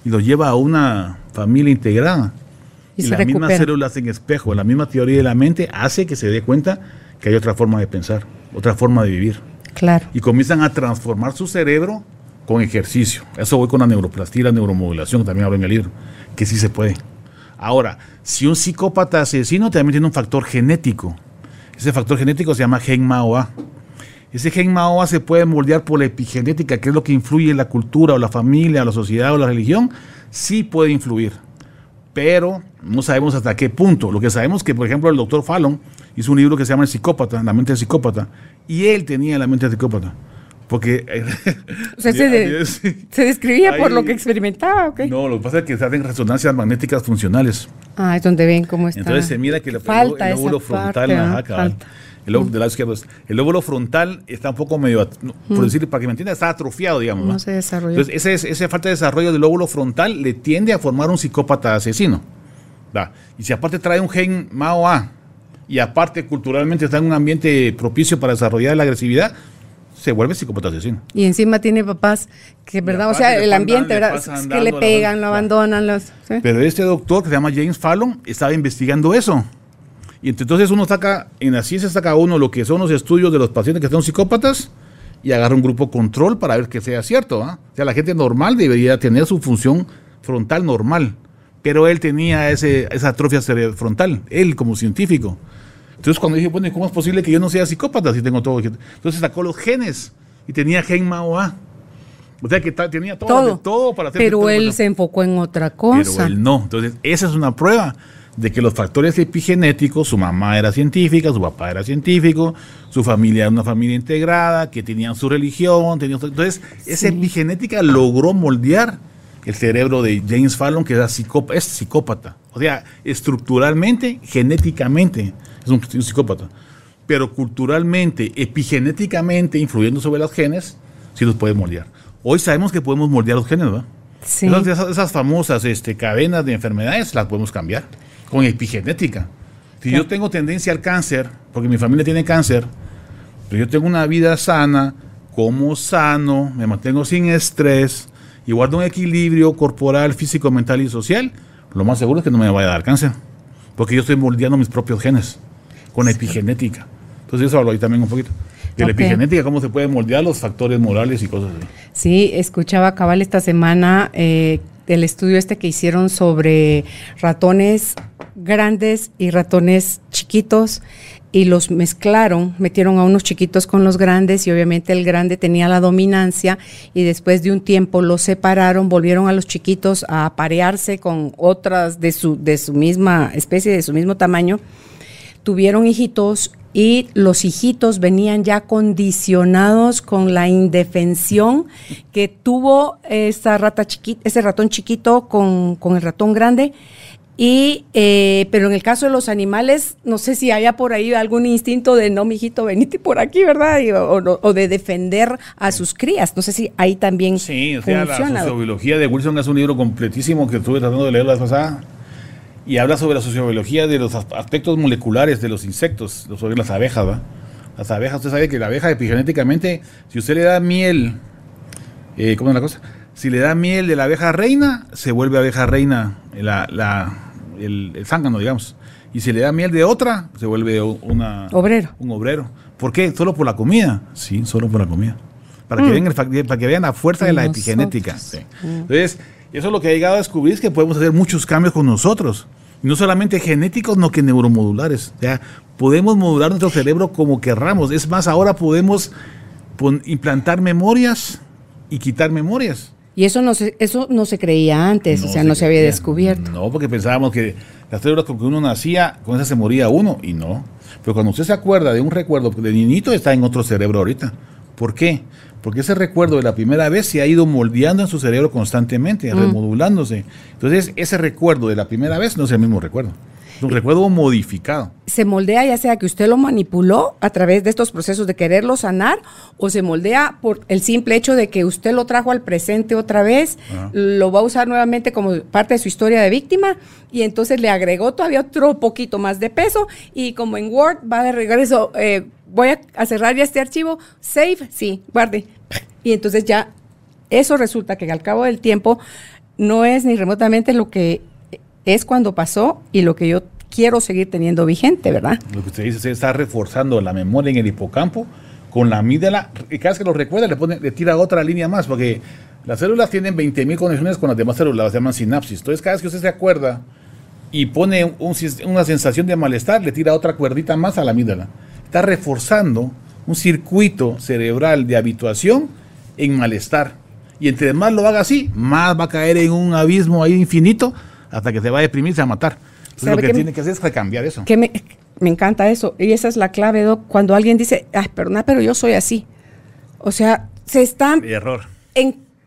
Y los lleva a una familia integrada. Y, las mismas células en espejo, la misma teoría de la mente hace que se dé cuenta que hay otra forma de pensar, otra forma de vivir. Claro. Y comienzan a transformar su cerebro con ejercicio. Eso voy con la neuroplastía, la neuromodulación, también hablo en el libro, que sí se puede. Ahora, si un psicópata asesino también tiene un factor genético, ese factor genético se llama gen MAOA. Ese gen MAOA se puede moldear por la epigenética, que es lo que influye en la cultura o la familia o la sociedad o la religión. Sí puede influir, pero no sabemos hasta qué punto. Lo que sabemos es que, por ejemplo, el doctor Fallon hizo un libro que se llama El psicópata, la mente del psicópata, y él tenía la mente del psicópata. Porque. o sea, se, describía por lo que experimentaba, ¿ok? No, lo que pasa es que se hacen resonancias magnéticas funcionales. Ah, es donde ven cómo está. Entonces se mira que la, falta el, lóbulo frontal, ajá, el lóbulo, del lado El lóbulo frontal está un poco medio, por mm. decir, para que me entienda, está atrofiado, digamos. No se desarrolla. Entonces, ese, esa falta de desarrollo del lóbulo frontal le tiende a formar un psicópata asesino. Y si aparte trae un gen MAO-A, y aparte culturalmente está en un ambiente propicio para desarrollar la agresividad, se vuelve psicópata asesino. Y encima tiene papás que, ¿verdad? O sea, el ambiente, ¿verdad? Es que le pegan, lo abandonan. Los, Pero este doctor que se llama James Fallon estaba investigando eso. Y entonces uno saca, en la ciencia saca uno lo que son los estudios de los pacientes que son psicópatas y agarra un grupo control para ver que sea cierto. ¿ah? O sea, la gente normal debería tener su función frontal normal. Pero él tenía ese, esa atrofia frontal, él como científico. Entonces cuando dije, bueno, ¿cómo es posible que yo no sea psicópata si tengo todo? Entonces sacó los genes y tenía gen MAOA. O sea que tenía todo, todo, para hacer Pero él se enfocó en otra cosa. Pero él no. Entonces, esa es una prueba de que los factores epigenéticos, su mamá era científica, su papá era científico, su familia era una familia integrada, que tenían su religión, tenían, entonces esa epigenética logró moldear el cerebro de James Fallon, que era es psicópata. O sea, estructuralmente, genéticamente, es un, psicópata. Pero culturalmente, epigenéticamente, influyendo sobre los genes, sí los puede moldear. Hoy sabemos que podemos moldear los genes, ¿verdad? Sí. esas, esas, famosas este, cadenas de enfermedades las podemos cambiar con epigenética. Si yo tengo tendencia al cáncer, porque mi familia tiene cáncer, pero yo tengo una vida sana, como sano, me mantengo sin estrés y guardo un equilibrio corporal, físico, mental y social, lo más seguro es que no me vaya a dar cáncer, porque yo estoy moldeando mis propios genes con epigenética. Entonces eso hablo ahí también un poquito. De la epigenética, cómo se pueden moldear los factores morales y cosas así. Sí, escuchaba cabal esta semana eh, el estudio este que hicieron sobre ratones grandes y ratones chiquitos y los mezclaron, metieron a unos chiquitos con los grandes y obviamente el grande tenía la dominancia y después de un tiempo los separaron, volvieron a los chiquitos a aparearse con otras de su, de su misma especie, de su mismo tamaño, tuvieron hijitos y los hijitos venían ya condicionados con la indefensión que tuvo esa rata chiquita, ese ratón chiquito con, con el ratón grande y, eh, pero en el caso de los animales, no sé si haya por ahí algún instinto de no, mijito, venite por aquí, ¿verdad? o, de defender a sus crías. No sé si ahí también. Sí, o sea, la sociobiología de Wilson es un libro completísimo que estuve tratando de leer la pasada. Y habla sobre la sociobiología de los aspectos moleculares de los insectos, sobre las abejas, ¿va? Las abejas, usted sabe que la abeja epigenéticamente, si usted le da miel, eh, ¿cómo es la cosa? Si le da miel de la abeja reina, se vuelve abeja reina la, el, el zángano, digamos. Y si le da miel de otra, se vuelve una, obrero. un obrero. ¿Por qué? ¿Solo por la comida? Sí, solo por la comida. Para, que, mm. vean para que vean la fuerza de la epigenética. Mm. Entonces, eso es lo que ha llegado a descubrir, es que podemos hacer muchos cambios con nosotros. no solamente genéticos, no que neuromodulares. O sea, podemos modular nuestro cerebro como querramos. Es más, ahora podemos implantar memorias y quitar memorias. Y eso no se, eso no se creía antes, o sea, no se había descubierto. No, porque pensábamos que las células con que uno nacía, con esas se moría uno, y no. Pero cuando usted se acuerda de un recuerdo de niñito, está en otro cerebro ahorita. ¿Por qué? Porque ese recuerdo de la primera vez se ha ido moldeando en su cerebro constantemente, mm. remodulándose. Entonces, ese recuerdo de la primera vez no es el mismo recuerdo un recuerdo modificado. Se moldea ya sea que usted lo manipuló a través de estos procesos de quererlo sanar o se moldea por el simple hecho de que usted lo trajo al presente otra vez, lo va a usar nuevamente como parte de su historia de víctima y entonces le agregó todavía otro poquito más de peso y como en Word va de regreso, eh, voy a, cerrar ya este archivo, save, sí, guarde. Y entonces ya eso resulta que al cabo del tiempo no es ni remotamente lo que es cuando pasó y lo que yo quiero seguir teniendo vigente, ¿verdad? Lo que usted dice, se está reforzando la memoria en el hipocampo con la amígdala, y cada vez que lo recuerda le, pone, le tira otra línea más, porque las células tienen 20.000 conexiones con las demás células, se llaman sinapsis. Entonces, cada vez que usted se acuerda y pone una sensación de malestar, le tira otra cuerdita más a la amígdala. Está reforzando un circuito cerebral de habituación en malestar. Y entre más lo haga así, más va a caer en un abismo ahí infinito hasta que se va a deprimir, se va a matar. lo que, tiene que hacer es cambiar eso. Que me, encanta eso. Y esa es la clave, Doc. Cuando alguien dice, ay, perdona, pero yo soy así. O sea, se están error.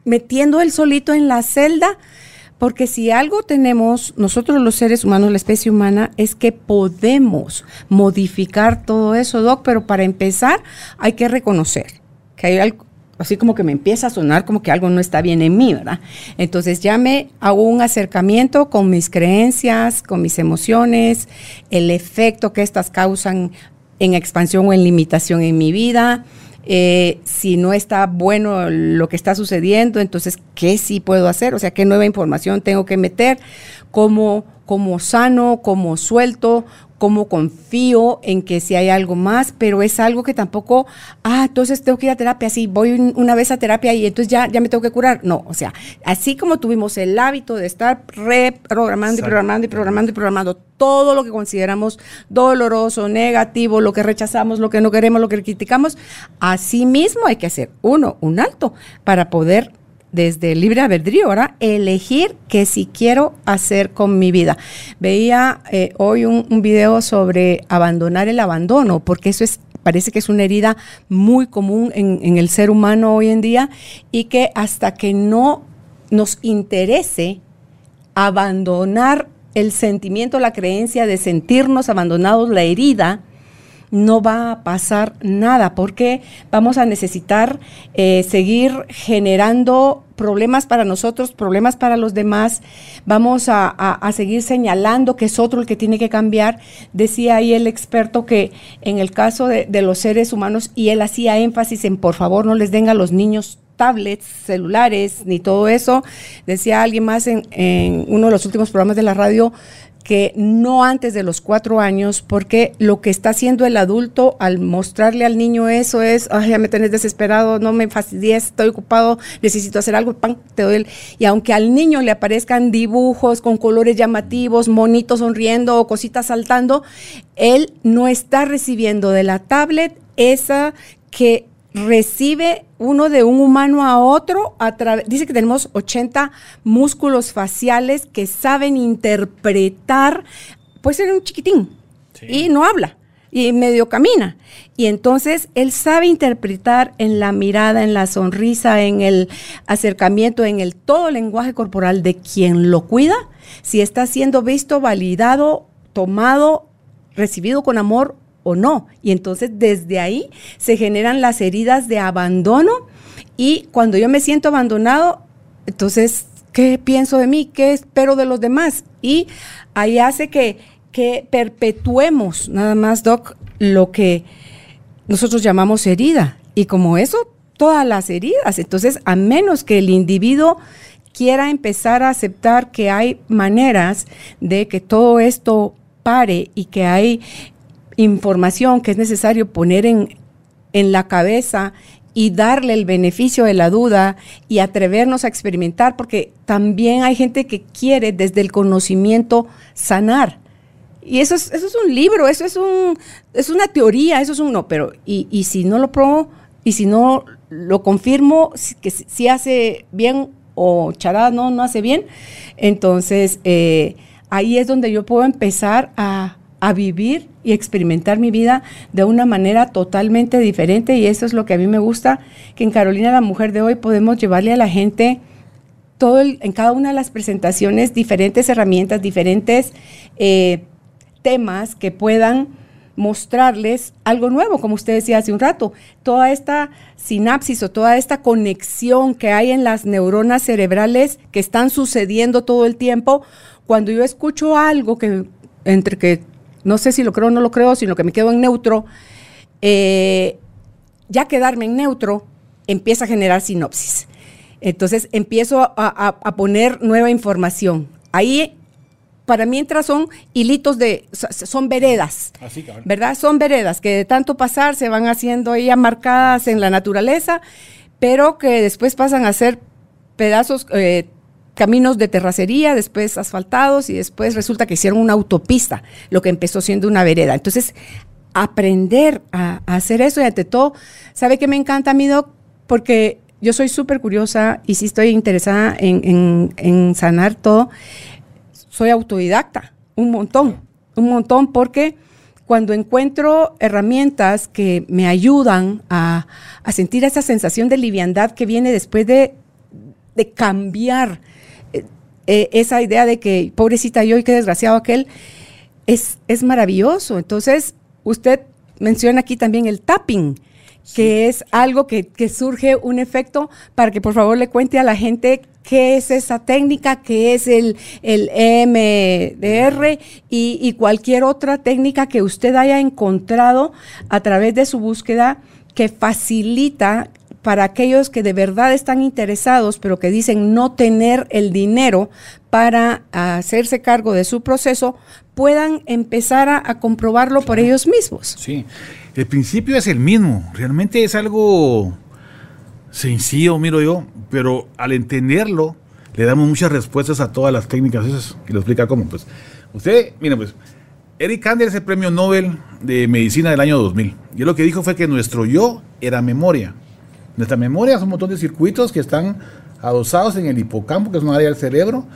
metiendo el solito en la celda. Porque si algo tenemos nosotros los seres humanos, la especie humana, es que podemos modificar todo eso, Doc, pero para empezar hay que reconocer que hay así como que me empieza a sonar como que algo no está bien en mí, ¿verdad? Entonces ya me hago un acercamiento con mis creencias, con mis emociones, el efecto que estas causan en expansión o en limitación en mi vida. Eh, si no está bueno lo que está sucediendo, entonces, ¿qué sí puedo hacer? O sea, ¿qué nueva información tengo que meter? ¿Cómo, cómo sano? ¿Cómo suelto? Cómo confío en que si hay algo más, pero es algo que tampoco, ah, entonces tengo que ir a terapia, sí, voy una vez a terapia y entonces ya, ya me tengo que curar. No, o sea, así como tuvimos el hábito de estar reprogramando y programando y programando y programando todo lo que consideramos doloroso, negativo, lo que rechazamos, lo que no queremos, lo que criticamos, así mismo hay que hacer, uno, un alto para poder desde el libre albedrío, ahora elegir qué si quiero hacer con mi vida. Veía eh, hoy un, video sobre abandonar el abandono, porque eso es parece que es una herida muy común en, en, el ser humano hoy en día y que hasta que no nos interese abandonar el sentimiento, la creencia de sentirnos abandonados, la herida, no va a pasar nada porque vamos a necesitar eh, seguir generando problemas para nosotros, problemas para los demás, vamos a, seguir señalando que es otro el que tiene que cambiar. Decía ahí el experto que en el caso de, los seres humanos, y él hacía énfasis en por favor no les den a los niños tablets, celulares, ni todo eso. Decía alguien más en, en uno de los últimos programas de la radio, que no antes de los cuatro años, porque lo que está haciendo el adulto al mostrarle al niño eso es, ay, ya me tenés desesperado, no me fastidies, estoy ocupado, necesito hacer algo, pan, te doy el... Y aunque al niño le aparezcan dibujos con colores llamativos, monitos sonriendo o cositas saltando, él no está recibiendo de la tablet esa que recibe uno de un humano a otro, a dice que tenemos 80 músculos faciales que saben interpretar, puede ser un chiquitín y no habla y medio camina. Y entonces él sabe interpretar en la mirada, en la sonrisa, en el acercamiento, en el todo el lenguaje corporal de quien lo cuida, si está siendo visto, validado, tomado, recibido con amor o no. Y entonces desde ahí se generan las heridas de abandono y cuando yo me siento abandonado, entonces, ¿qué pienso de mí? ¿Qué espero de los demás? Y ahí hace que, que perpetuemos nada más, Doc, lo que nosotros llamamos herida. Y como eso, todas las heridas. Entonces, a menos que el individuo quiera empezar a aceptar que hay maneras de que todo esto pare y que hay información que es necesario poner en, en la cabeza y darle el beneficio de la duda y atrevernos a experimentar, porque también hay gente que quiere desde el conocimiento sanar. Y eso es, eso es un libro, eso es, un, es una teoría, eso es un no, pero y, y si no lo pruebo y si no lo confirmo que si hace bien o charada no, no hace bien, entonces eh, ahí es donde yo puedo empezar a, a vivir y experimentar mi vida de una manera totalmente diferente y eso es lo que a mí me gusta, que en Carolina la Mujer de hoy podemos llevarle a la gente todo en cada una de las presentaciones diferentes herramientas, diferentes eh, temas que puedan mostrarles algo nuevo, como usted decía hace un rato, toda esta sinapsis o toda esta conexión que hay en las neuronas cerebrales que están sucediendo todo el tiempo, cuando yo escucho algo que entre que no sé si lo creo o no lo creo, sino que me quedo en neutro, eh, ya quedarme en neutro empieza a generar sinopsis. Entonces empiezo a, poner nueva información. Ahí para mientras son hilitos de, son veredas, Así, ¿verdad? Son veredas que de tanto pasar se van haciendo ya marcadas en la naturaleza, pero que después pasan a ser pedazos, eh, caminos de terracería, después asfaltados y después resulta que hicieron una autopista, lo que empezó siendo una vereda. Entonces, aprender a, hacer eso y ante todo, ¿sabe qué me encanta a mí, Doc? Porque yo soy súper curiosa y sí estoy interesada en, sanar todo. Soy autodidacta, un montón, un montón, porque cuando encuentro herramientas que me ayudan a, sentir esa sensación de liviandad que viene después de, de cambiar eh, esa idea de que pobrecita yo y qué desgraciado aquel, es, es maravilloso. Entonces, usted menciona aquí también el tapping, que es algo que, que, surge un efecto para que por favor le cuente a la gente qué es esa técnica, qué es el, el EMDR y, y cualquier otra técnica que usted haya encontrado a través de su búsqueda que facilita para aquellos que de verdad están interesados, pero que dicen no tener el dinero para hacerse cargo de su proceso, puedan empezar a, a comprobarlo por ellos mismos. Sí, el principio es el mismo, realmente es algo sencillo, miro yo, pero al entenderlo le damos muchas respuestas a todas las técnicas esas, y lo explica cómo. Pues usted, mire, pues Eric Kandel es el premio Nobel de Medicina del año 2000. Y lo que dijo fue que nuestro yo era memoria. Nuestra memoria son un montón de circuitos que están adosados en el hipocampo, que es un área del cerebro,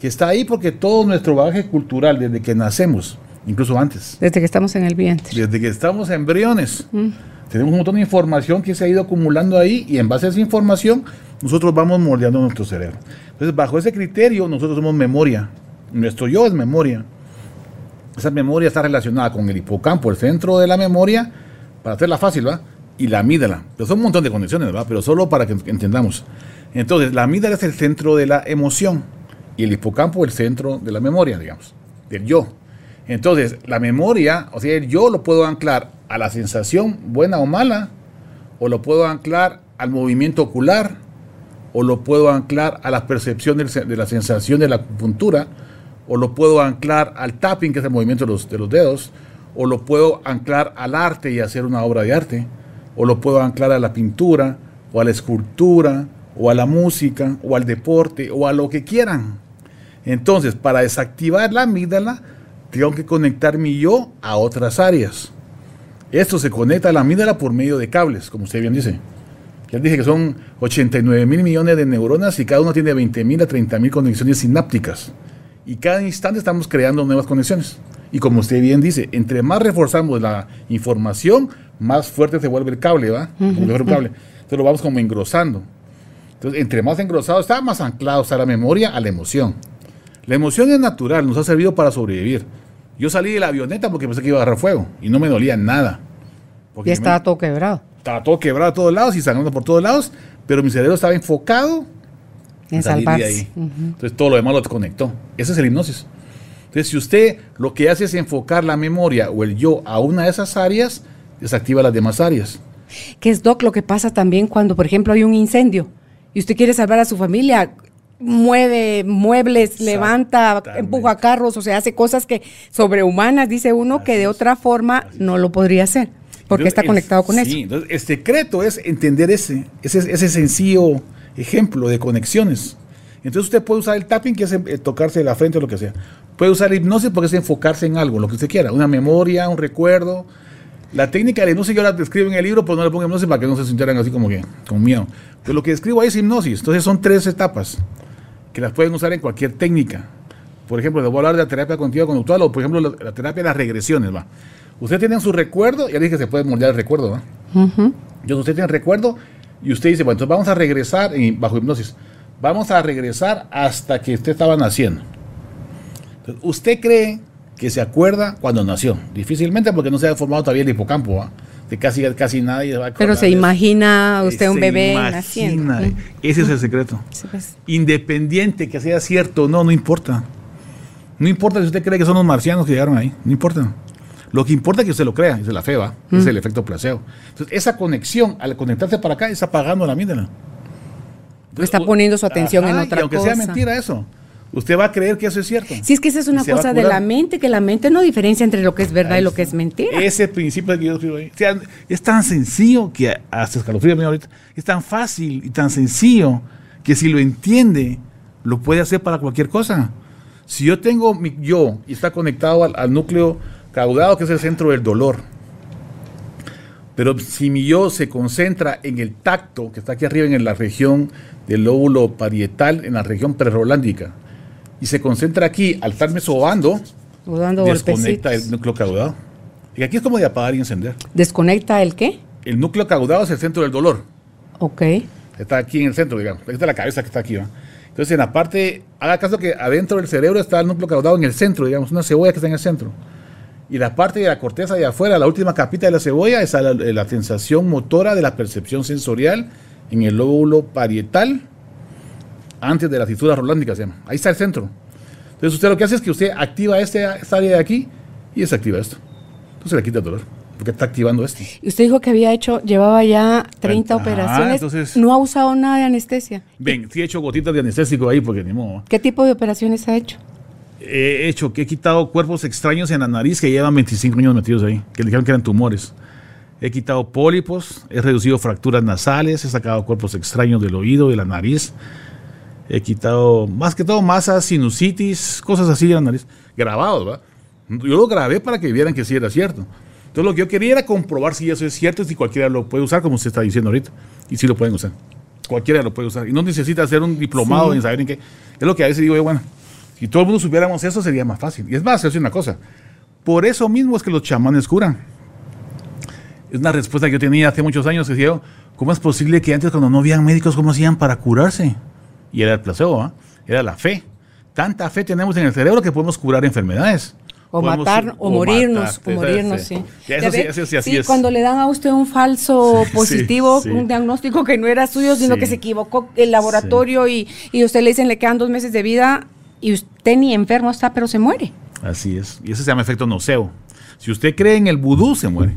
que está ahí porque todo nuestro bagaje cultural, desde que nacemos, incluso antes. Desde que estamos en el vientre. Desde que estamos embriones. Mm. Tenemos un montón de información que se ha ido acumulando ahí y en base a esa información nosotros vamos moldeando nuestro cerebro. Entonces, bajo ese criterio, nosotros somos memoria. Nuestro yo es memoria. Esa memoria está relacionada con el hipocampo, el centro de la memoria, para hacerla fácil, ¿va? Y la amígdala. Pero son un montón de conexiones, ¿verdad? Pero solo para que entendamos. Entonces, la amígdala es el centro de la emoción y el hipocampo el centro de la memoria, digamos, del yo. Entonces, la memoria, o sea, el yo lo puedo anclar a la sensación buena o mala, o lo puedo anclar al movimiento ocular, o lo puedo anclar a la percepción de la sensación de la acupuntura, o lo puedo anclar al tapping, que es el movimiento de los dedos, o lo puedo anclar al arte y hacer una obra de arte, o lo puedo anclar a la pintura, o a la escultura, o a la música, o al deporte, o a lo que quieran. Entonces, para desactivar la amígdala, tengo que conectar mi yo a otras áreas. Esto se conecta a la amígdala por medio de cables, como usted bien dice. Ya dije que son 89 mil millones de neuronas y cada uno tiene 20 mil a 30 mil conexiones sinápticas. Y cada instante estamos creando nuevas conexiones. Y como usted bien dice, entre más reforzamos la información, más fuerte se vuelve el cable, ¿va? Como un cable. Entonces lo vamos como engrosando. Entonces, entre más engrosado está, más anclado está la memoria a la emoción. La emoción es natural, nos ha servido para sobrevivir. Yo salí de la avioneta porque pensé que iba a agarrar fuego y no me dolía nada. Y estaba todo quebrado. Estaba todo quebrado a todos lados y sangrando por todos lados, pero mi cerebro estaba enfocado en, salvarse. Entonces todo lo demás lo desconectó. Esa es el hipnosis. Entonces, si usted lo que hace es enfocar la memoria o el yo a una de esas áreas, desactiva las demás áreas. ¿Qué es, Doc, lo que pasa también cuando, por ejemplo, hay un incendio y usted quiere salvar a su familia? mueve muebles, levanta, empuja carros, o sea, hace cosas que sobrehumanas, dice uno, que de otra forma no lo podría hacer, porque está conectado con eso. Entonces, el secreto es entender ese, ese, ese sencillo ejemplo de conexiones. Entonces usted puede usar el tapping, que es eh, tocarse la frente o lo que sea. Puede usar hipnosis porque es enfocarse en algo, lo que usted quiera, una memoria, un recuerdo. La técnica de hipnosis yo la describo en el libro, pero no le pongo hipnosis para que no se sintieran así como que con miedo. Pero lo que describo ahí es hipnosis. Entonces son tres etapas que las pueden usar en cualquier técnica. Por ejemplo, les voy a hablar de la terapia continua conductual o, por ejemplo, la, terapia de las regresiones. ¿va? Usted tiene su recuerdo, ya dije que se puede moldear el recuerdo. ¿va? usted tiene recuerdo y usted dice, bueno, entonces vamos a regresar bajo hipnosis. Vamos a regresar hasta que usted estaba naciendo. usted cree que se acuerda cuando nació. Difícilmente porque no se ha formado todavía el hipocampo. ¿va? de casi, casi nadie va a Pero se imagina usted un bebé naciendo. Ese es el secreto. Pues. Independiente que sea cierto o no, no importa. No importa si usted cree que son los marcianos que llegaron ahí, no importa. Lo que importa es que usted lo crea, es la fe, ¿va? Es el efecto placebo. Entonces, esa conexión, al conectarse para acá, está apagando la amígdala. está poniendo su atención en otra y aunque sea mentira eso usted va a creer que eso es cierto. Si es que esa es una cosa de la mente, que la mente no diferencia entre lo que es verdad y lo que es mentira. Ese principio que yo escribo ahí. es tan sencillo que hasta escalofrío ahorita, es tan fácil y tan sencillo que si lo entiende, lo puede hacer para cualquier cosa. Si yo tengo mi yo y está conectado al, núcleo caudado, que es el centro del dolor, pero si mi yo se concentra en el tacto, que está aquí arriba en la región del lóbulo parietal, en la región prerolándica, y se concentra aquí, al estarme sobando, desconecta el núcleo caudado. Y aquí es como de apagar y encender. ¿Desconecta el qué? El núcleo caudado es el centro del dolor. Ok. Está aquí en el centro, digamos. Esta es la cabeza que está aquí. Entonces, en la parte, haga caso que adentro del cerebro está el núcleo caudado en el centro, digamos, una cebolla que está en el centro. Y la parte de la corteza de afuera, la última capita de la cebolla, es la, la sensación motora de la percepción sensorial en el lóbulo parietal, antes de la cintura rolándica se llama. Ahí está el centro. Entonces usted lo que hace es que usted activa este, esta área de aquí y desactiva esto. Entonces le quita el dolor, porque está activando esto. Y usted dijo que había hecho, llevaba ya 30 Ajá, operaciones, entonces- no ha usado nada de anestesia. Ven, sí he hecho gotitas de anestésico ahí, porque ni modo. ¿Qué tipo de operaciones ha hecho? He hecho que he quitado cuerpos extraños en la nariz que llevan 25 años metidos ahí, que le dijeron que eran tumores. He quitado pólipos, he reducido fracturas nasales, he sacado cuerpos extraños del oído, de la nariz. He quitado, más que todo, masas, sinusitis, cosas así de la nariz. Grabados, ¿verdad? Yo lo grabé para que vieran que sí era cierto. Entonces lo que yo quería era comprobar si eso es cierto y si cualquiera lo puede usar, como usted está diciendo ahorita. Y sí lo pueden usar. Cualquiera lo puede usar. Y no necesita hacer un diplomado Sí. en saber en qué. Es lo que a veces digo yo, bueno, si todo el mundo supiéramos eso sería más fácil. Y es más, es una cosa. Por eso mismo es que los chamanes curan. Es una respuesta que yo tenía hace muchos años que decía, ¿cómo es posible que antes cuando no habían médicos, cómo hacían para curarse? Y era el placebo, era la fe. Tanta fe tenemos en el cerebro que podemos curar enfermedades. O Podemos- matar, o, morirnos, o morirnos, sí. Eso sí, ve, eso sí, así sí, es. cuando le dan a usted un falso positivo, un diagnóstico que no era suyo, sino que se equivocó el laboratorio y, y usted le dicen le quedan dos meses de vida y usted ni enfermo está, pero se muere. Así es. Y ese se llama efecto nocebo. Si usted cree en el vudú, se muere.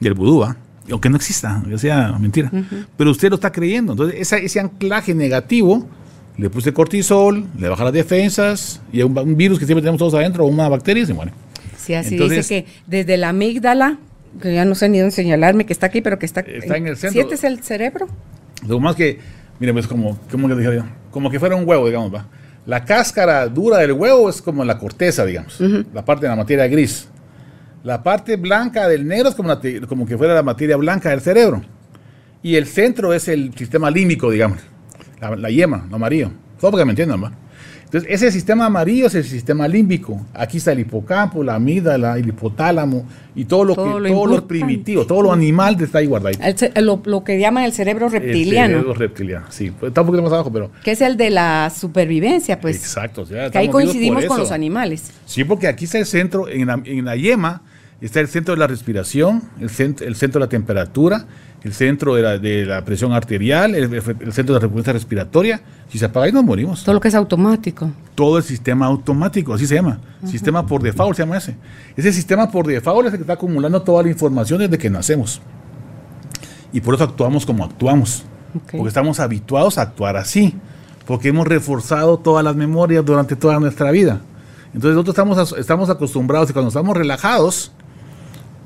Y el vudú, ¿ah? Aunque no exista, que sea mentira. Pero usted lo está creyendo. Entonces, esa- ese anclaje negativo, le puse cortisol, le baja las defensas, y un, un virus que siempre tenemos todos adentro, o una bacteria, y se muere. Sí, así Entonces- dice que desde la amígdala, que ya no sé ni dónde señalarme que está aquí, pero que está, Está en el ¿Sí centro. este es el cerebro? Lo más que, miren, pues como, como que dijera yo, como que fuera un huevo, digamos, va. La cáscara dura del huevo es como la corteza, digamos, la parte de la materia gris. La parte blanca del negro es como, la como que fuera la materia blanca del cerebro. Y el centro es el sistema límbico, digamos, la, la yema, lo amarillo. Todo porque me entiendan, va. Entonces, ese sistema amarillo es el sistema límbico. Aquí está el hipocampo, la amígdala, el hipotálamo y todo lo Todo que, lo todo lo primitivo, todo lo animal está ahí guardado. El lo, lo que llaman el cerebro El reptiliano, cerebro reptiliano, sí. Pues está un poquito más abajo, pero. que es el de la supervivencia, pues. exacto. sea, Que ahí coincidimos con los animales. Sí, porque aquí está el centro, en la, en la yema, está el centro de la respiración, el, cent- el centro de la temperatura, el centro de la, de la presión arterial, el, el centro de la frecuencia respiratoria. Si se apaga ahí nos morimos. Todo lo que es automático. Todo el sistema automático, así se llama. Sistema por default se llama ese. Ese sistema por default es el que está acumulando toda la información desde que nacemos. Y por eso actuamos como actuamos. Porque estamos habituados a actuar así. Porque hemos reforzado todas las memorias durante toda nuestra vida. Entonces nosotros estamos, estamos acostumbrados y cuando estamos relajados,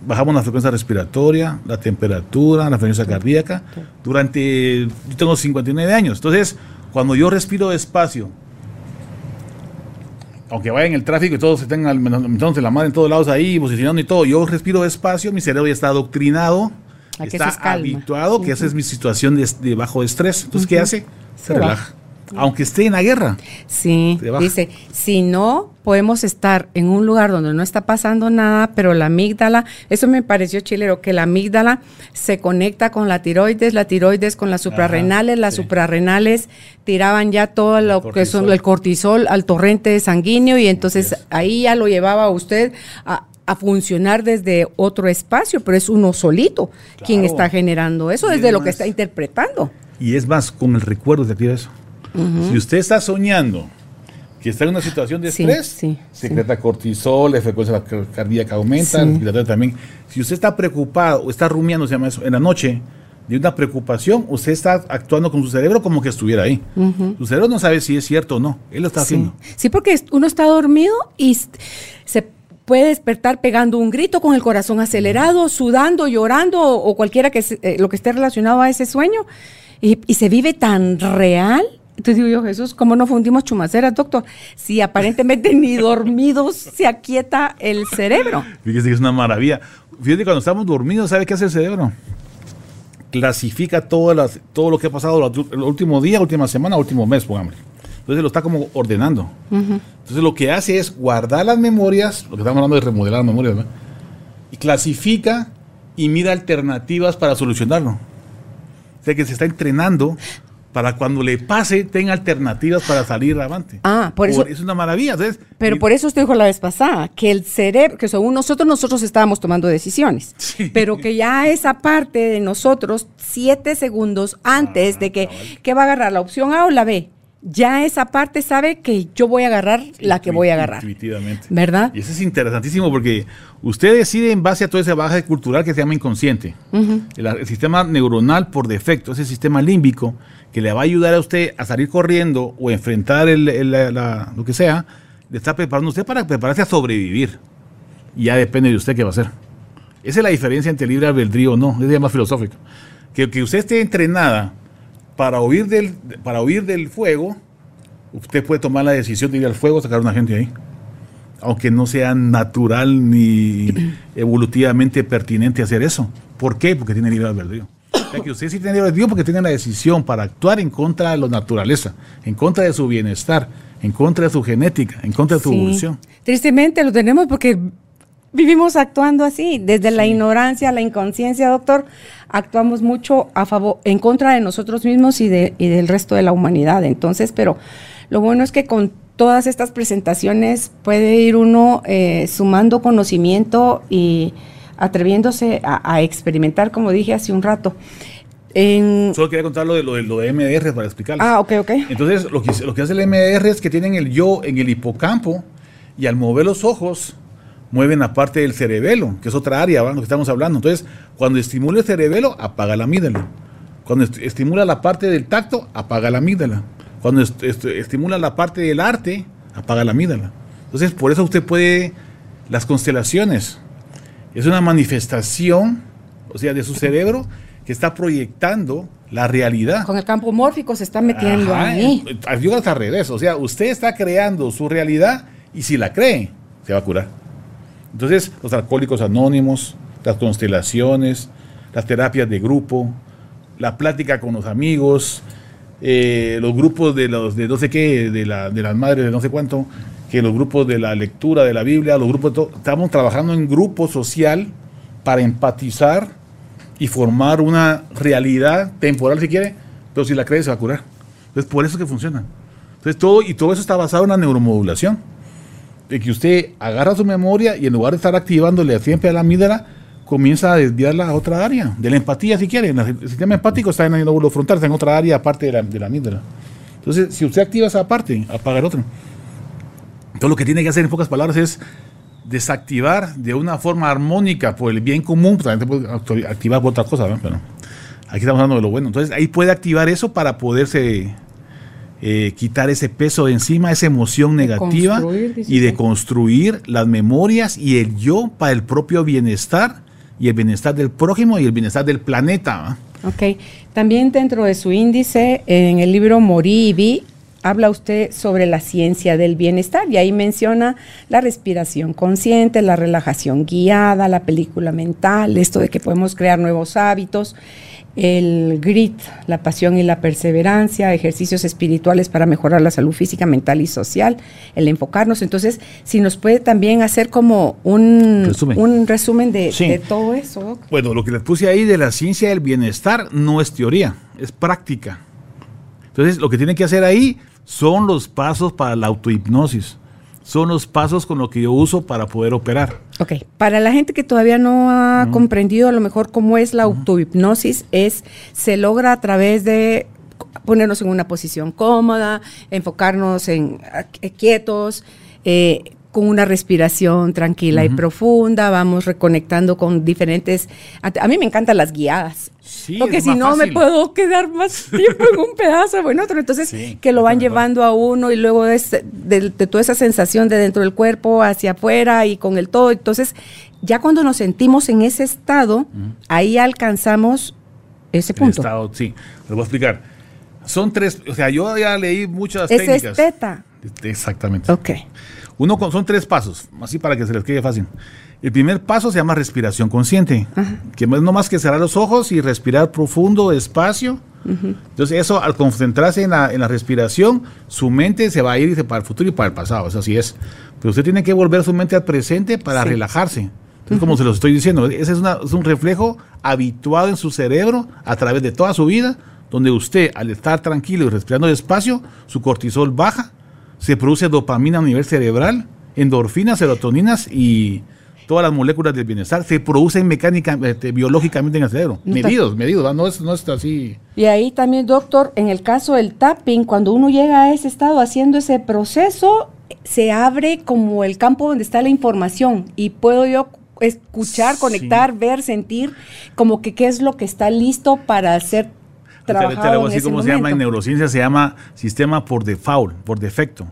bajamos la frecuencia respiratoria, la temperatura, la frecuencia cardíaca. Durante, yo tengo 59 años. Entonces, cuando yo respiro despacio, aunque vaya en el tráfico y todos se tengan metiéndose la madre en todos lados ahí, posicionando y todo, yo respiro despacio, mi cerebro ya está adoctrinado, A que está eso es calma. habituado, que esa es mi situación de, de bajo estrés. Entonces, ¿qué hace? Se, Se relaja. Aunque esté en la guerra. Sí, dice, si no, podemos estar en un lugar donde no está pasando nada, pero la amígdala, eso me pareció chilero, que la amígdala se conecta con la tiroides, la tiroides con las suprarrenales, las sí. suprarrenales tiraban ya todo lo que son el cortisol al torrente sanguíneo y entonces es. ahí ya lo llevaba usted a, a funcionar desde otro espacio, pero es uno solito quien está generando eso, Y desde es lo que está interpretando. Y es más, con el recuerdo se activa eso. Si usted está soñando que está en una situación de Sí, estrés, sí, secreta cortisol, la frecuencia car- cardíaca aumenta, respiratoria también. Si usted está preocupado o está rumiando, se llama eso, en la noche, de una preocupación, usted está actuando con su cerebro como que estuviera ahí. Su cerebro no sabe si es cierto o no. Él lo está haciendo. Sí, porque uno está dormido y se puede despertar pegando un grito con el corazón acelerado, sudando, llorando o, o cualquiera que eh, lo que esté relacionado a ese sueño y, y se vive tan real. Entonces digo yo, Jesús, ¿cómo no fundimos chumaceras, doctor? Si aparentemente ni dormidos se aquieta el cerebro. Fíjese que es una maravilla. Fíjate, cuando estamos dormidos, ¿sabe qué hace el cerebro? Clasifica todas las- todo lo que ha pasado el último día, última semana, último mes, pongámosle. Entonces lo está como ordenando. Entonces lo que hace es guardar las memorias, lo que estamos hablando de remodelar las memorias, ¿verdad? y clasifica y mira alternativas para solucionarlo. O sea que se está entrenando para cuando le pase tenga alternativas para salir avante. Ah, por eso. es una maravilla. ¿sabes? Pero Y- por eso usted dijo la vez pasada, que el cerebro, que según nosotros, nosotros estábamos tomando decisiones, Sí. pero que ya esa parte de nosotros, siete segundos antes Ah, de que, que va a agarrar la opción A o la B, ya esa parte sabe que yo voy a agarrar la que voy a agarrar. Intuitivamente. ¿Verdad? Y eso es interesantísimo porque usted decide en base a toda esa baja cultural que se llama inconsciente. el, el sistema neuronal por defecto, ese sistema límbico que le va a ayudar a usted a salir corriendo o enfrentar el- lo que sea, le está preparando usted para prepararse a sobrevivir. Ya depende de usted qué va a hacer. Esa es la diferencia entre libre albedrío o no, es más filosófico. Que, que usted esté entrenada para huir, del, para huir del fuego, usted puede tomar la decisión de ir al fuego, sacar a una gente ahí. Aunque no sea natural ni evolutivamente pertinente hacer eso. ¿Por qué? Porque tiene libre albedrío. Sea que usted sí tiene libre albedrío porque tiene la decisión para actuar en contra de la naturaleza, en contra de su bienestar, en contra de su genética, en contra de su Sí. evolución. Tristemente lo tenemos porque vivimos actuando así, desde la ignorancia, la inconsciencia, doctor, actuamos mucho a favor, en contra de nosotros mismos y, de, y del resto de la humanidad. Entonces, pero lo bueno es que con todas estas presentaciones puede ir uno eh, sumando conocimiento y atreviéndose a, a experimentar, como dije hace un rato. En, Solo quería contar lo de, lo de, lo de MDR para explicarles. ah, ok, ok. Entonces, lo que, lo que hace el MDR es que tienen el yo en el hipocampo y al mover los ojos, mueven la parte del cerebelo, que es otra área, ¿va? lo que estamos hablando. Entonces, cuando estimula el cerebelo, apaga la amígdala. Cuando est- estimula la parte del tacto, apaga la amígdala. Cuando est- est- estimula la parte del arte, apaga la amígdala. Entonces, por eso usted puede, las constelaciones, es una manifestación, o sea, de su cerebro que está proyectando la realidad. Con el campo mórfico se está metiendo Ajá, ahí. eh, Yo hasta al revés. O sea, usted está creando su realidad y si la cree, se va a curar. Entonces, los alcohólicos anónimos, las constelaciones, las terapias de grupo, la plática con los amigos, eh, los grupos de los de no sé qué, de, la, de las madres de no sé cuánto, que los grupos de la lectura de la Biblia, los grupos de todo, estamos trabajando en grupo social para empatizar y formar una realidad temporal si quiere, pero si la cree se va a curar. Entonces, por eso es que funciona. Entonces, todo, y todo eso está basado en la neuromodulación. De que usted agarra su memoria y en lugar de estar activándole siempre a la amígdala, comienza a desviarla a otra área, de la empatía si quiere. El sistema empático está en el lóbulo frontal, está en otra área aparte de la, de la amígdala. Entonces, si usted activa esa parte, apaga el otro. Entonces, lo que tiene que hacer en pocas palabras es desactivar de una forma armónica por el bien común, pues, también puede activar por otra cosa, ¿no? pero aquí estamos hablando de lo bueno. Entonces ahí puede activar eso para poderse eh, quitar ese peso de encima, esa emoción negativa y de construir las memorias y el yo para el propio bienestar y el bienestar del prójimo y el bienestar del planeta. ¿va? Ok. También dentro de su índice, en el libro Morí y Vi, habla usted sobre la ciencia del bienestar y ahí menciona la respiración consciente, la relajación guiada, la película mental, esto de que podemos crear nuevos hábitos, el grit, la pasión y la perseverancia, ejercicios espirituales para mejorar la salud física, mental y social, el enfocarnos. Entonces, si nos puede también hacer como un Resumen. un resumen de, Sí. de todo eso. Doc. Bueno, lo que les puse ahí de la ciencia del bienestar no es teoría, es práctica. Entonces, lo que tienen que hacer ahí son los pasos para la autohipnosis. Son los pasos con lo que yo uso para poder operar. Ok, para la gente que todavía no ha comprendido a lo mejor cómo es la autohipnosis, es se logra a través de ponernos en una posición cómoda, enfocarnos en qu- quietos, eh, con una respiración tranquila y profunda, vamos reconectando con diferentes... A, a mí me encantan las guiadas. Sí, porque es si no me puedo quedar más tiempo en un pedazo o en otro. Entonces, Sí, que lo van llevando a uno y luego de, de- de toda esa sensación de dentro del cuerpo hacia afuera y con el todo. Entonces, ya cuando nos sentimos en ese estado, ahí alcanzamos ese El punto. estado, sí, les voy a explicar. Son tres, o sea, yo ya leí muchas es técnicas. teta. Exactamente. Ok. Uno con- son tres pasos, así para que se les quede fácil. El primer paso se llama respiración consciente, que no es no más que cerrar los ojos y respirar profundo, despacio. Entonces eso, al concentrarse en la, en la respiración, su mente se va a ir dice, para el futuro y para el pasado, eso así es. Pero usted tiene que volver su mente al presente para Sí. relajarse. Entonces, como se los estoy diciendo, ese es, una- es un reflejo habituado en su cerebro a través de toda su vida donde usted, al estar tranquilo y respirando despacio, su cortisol baja, se produce dopamina a nivel cerebral, endorfinas, serotoninas y todas las moléculas del bienestar se producen mecánica, este, biológicamente en el cerebro. medidos, medidos, no es, no es así. Y ahí también, doctor, en el caso del tapping, cuando uno llega a ese estado haciendo ese proceso, se abre como el campo donde está la información y puedo yo escuchar, conectar, ver, sentir, como que qué es lo que está listo para ser trabajado así como se llama en neurociencia, se llama sistema por default, por defecto.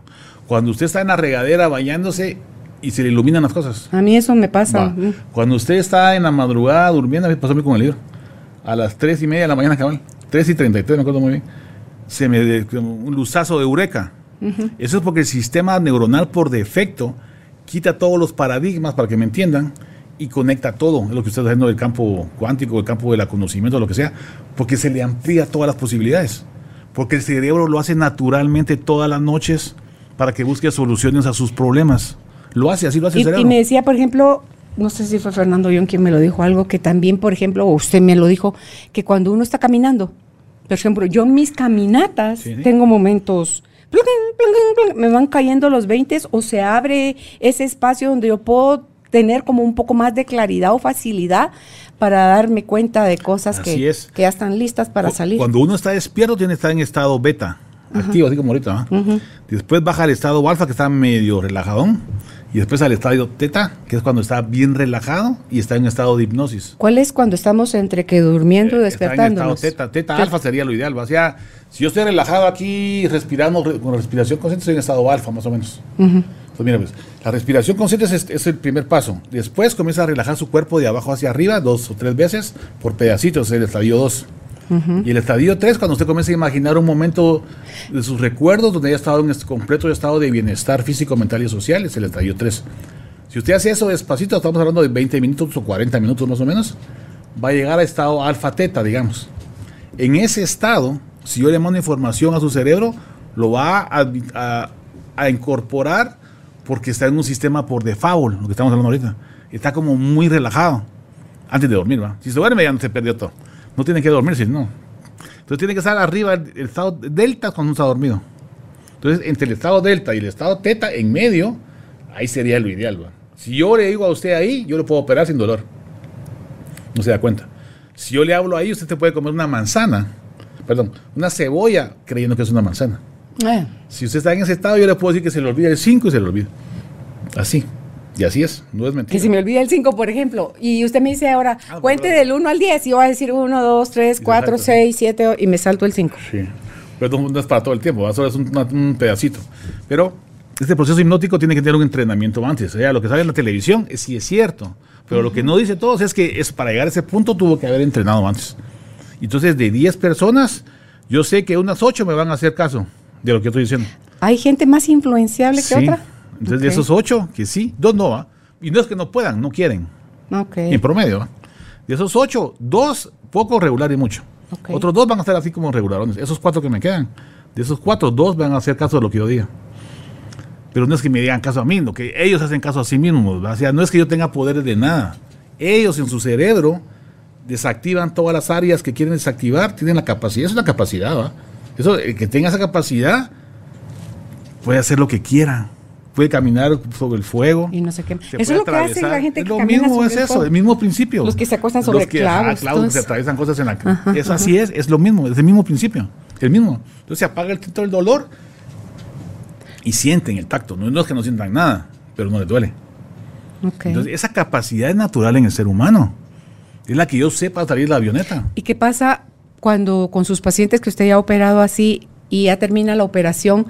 Cuando usted está en la regadera bañándose y se le iluminan las cosas. A mí eso me pasa. Cuando usted está en la madrugada durmiendo, a mí pasó a mí con el libro. A las 3 y media de la mañana, cabal, 3 y 33, me acuerdo muy bien, se me un luzazo de eureka. Eso es porque el sistema neuronal por defecto quita todos los paradigmas, para que me entiendan, y conecta todo, lo que usted está haciendo del campo cuántico, del campo del conocimiento, lo que sea, porque se le amplía todas las posibilidades. Porque el cerebro lo hace naturalmente todas las noches para que busque soluciones a sus problemas. Lo hace, así lo hace y, el cerebro. Y me decía, por ejemplo, no sé si fue Fernando Young quien me lo dijo, algo que también, por ejemplo, usted me lo dijo, que cuando uno está caminando, por ejemplo, yo en mis caminatas tengo momentos me van cayendo los 20 o se abre ese espacio donde yo puedo tener como un poco más de claridad o facilidad para darme cuenta de cosas que, que, ya están listas para salir. Cuando uno está despierto tiene que estar en estado beta, activo, así como ahorita. Después baja al estado alfa, que está medio relajadón. Y después al estado teta, que es cuando está bien relajado y está en estado de hipnosis. ¿Cuál es cuando estamos entre que durmiendo y despertando? Eh, estado teta. Teta alfa sería lo ideal. O sea, si yo estoy relajado aquí respirando con respiración consciente, estoy en estado alfa más o menos. Pues mira, pues, la respiración consciente es, el primer paso. Después comienza a relajar su cuerpo de abajo hacia arriba dos o tres veces por pedacitos, el estadio 2. Y el estadio 3, cuando usted comienza a imaginar un momento de sus recuerdos donde haya estado en este completo estado de bienestar físico, mental y social, es el estadio 3. Si usted hace eso despacito, estamos hablando de 20 minutos o 40 minutos más o menos, va a llegar a estado alfa-teta, digamos. En ese estado, si yo le mando información a su cerebro, lo va a incorporar porque está en un sistema por default, lo que estamos hablando ahorita. Está como muy relajado antes de dormir, ¿va? Si se duerme ya no se perdió todo. No tiene que dormirse, no. Entonces tiene que estar arriba el, estado delta cuando uno está dormido. Entonces, entre el estado delta y el estado teta, en medio, ahí sería lo ideal, ¿va? Si yo le digo a usted ahí, yo lo puedo operar sin dolor. No se da cuenta. Si yo le hablo ahí, usted se puede comer una manzana, perdón, una cebolla creyendo que es una manzana. Eh. Si usted está en ese estado, yo le puedo decir que se le olvida el 5 y se le olvida. Así. Y así es, no es mentira. Que si me olvida el 5, por ejemplo, y usted me dice ahora, ah, cuente del 1 al 10, y yo voy a decir 1, 2, 3, 4, 6, 7, y me salto el 5. Sí, pero no es para todo el tiempo, solo es un, pedacito. Pero este proceso hipnótico tiene que tener un entrenamiento antes. O sea, lo que sale en la televisión es, sí es cierto, pero lo que no dice todos es que es, para llegar a ese punto tuvo que haber entrenado antes. Entonces, de 10 personas, yo sé que unas 8 me van a hacer caso de lo que estoy diciendo. ¿Hay gente más influenciable que otra? Entonces, de esos ocho, que sí, dos no, ¿va? Y no es que no puedan, no quieren. Okay. En promedio, ¿va? De esos ocho, dos poco regular y mucho. Otros dos van a estar así como regularones. Esos cuatro que me quedan, de esos cuatro, dos van a hacer caso de lo que yo diga. Pero no es que me digan caso a mí, no, que ellos hacen caso a sí mismos. O sea, no es que yo tenga poderes de nada. Ellos en su cerebro desactivan todas las áreas que quieren desactivar, tienen la capacidad, es la capacidad, ¿va? Eso, el que tenga esa capacidad puede hacer lo que quiera. Puede caminar sobre el fuego. Y no sé qué. Eso es lo que hace la gente que lo mismo es eso, el, mismo principio. Los que se acuestan sobre los que, clavos. clavos que se atraviesan cosas en la Eso así es, es lo mismo, es el mismo principio. El mismo. Entonces se apaga el tito del dolor y sienten el tacto. No, es que no sientan nada, pero no les duele. Entonces, esa capacidad es natural en el ser humano. Es la que yo sé para salir de la avioneta. ¿Y qué pasa cuando con sus pacientes que usted ya ha operado así y ya termina la operación,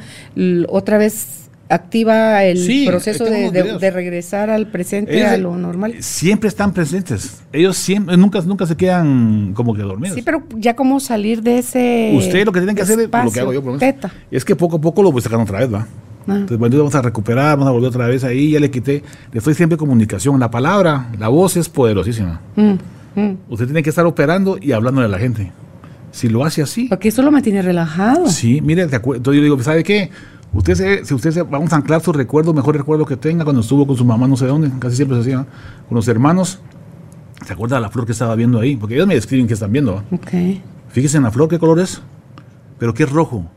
otra vez activa el proceso de, regresar al presente, a lo normal? Siempre están presentes. Ellos siempre, nunca, nunca se quedan como que dormidos. Sí, pero ya como salir de ese. Usted lo que tiene que hacer es lo que hago yo, por es que poco a poco lo voy sacando otra vez, ¿va? Ah. Entonces, bueno, vamos a recuperar, vamos a volver otra vez ahí, ya le quité, le estoy siempre comunicación. La palabra, la voz es poderosísima. Mm, mm. Usted tiene que estar operando y hablándole a la gente. Si lo hace así. Porque eso lo mantiene relajado. Sí, mire, entonces yo digo, ¿sabe qué? Usted se, si usted se, vamos a anclar su recuerdo, mejor recuerdo que tenga cuando estuvo con su mamá, no sé dónde, casi siempre se hacía, con los hermanos, ¿se acuerda de la flor que estaba viendo ahí? Porque ellos me describen que están viendo. Ok. Fíjese en la flor, ¿qué color es? Pero ¿qué es rojo?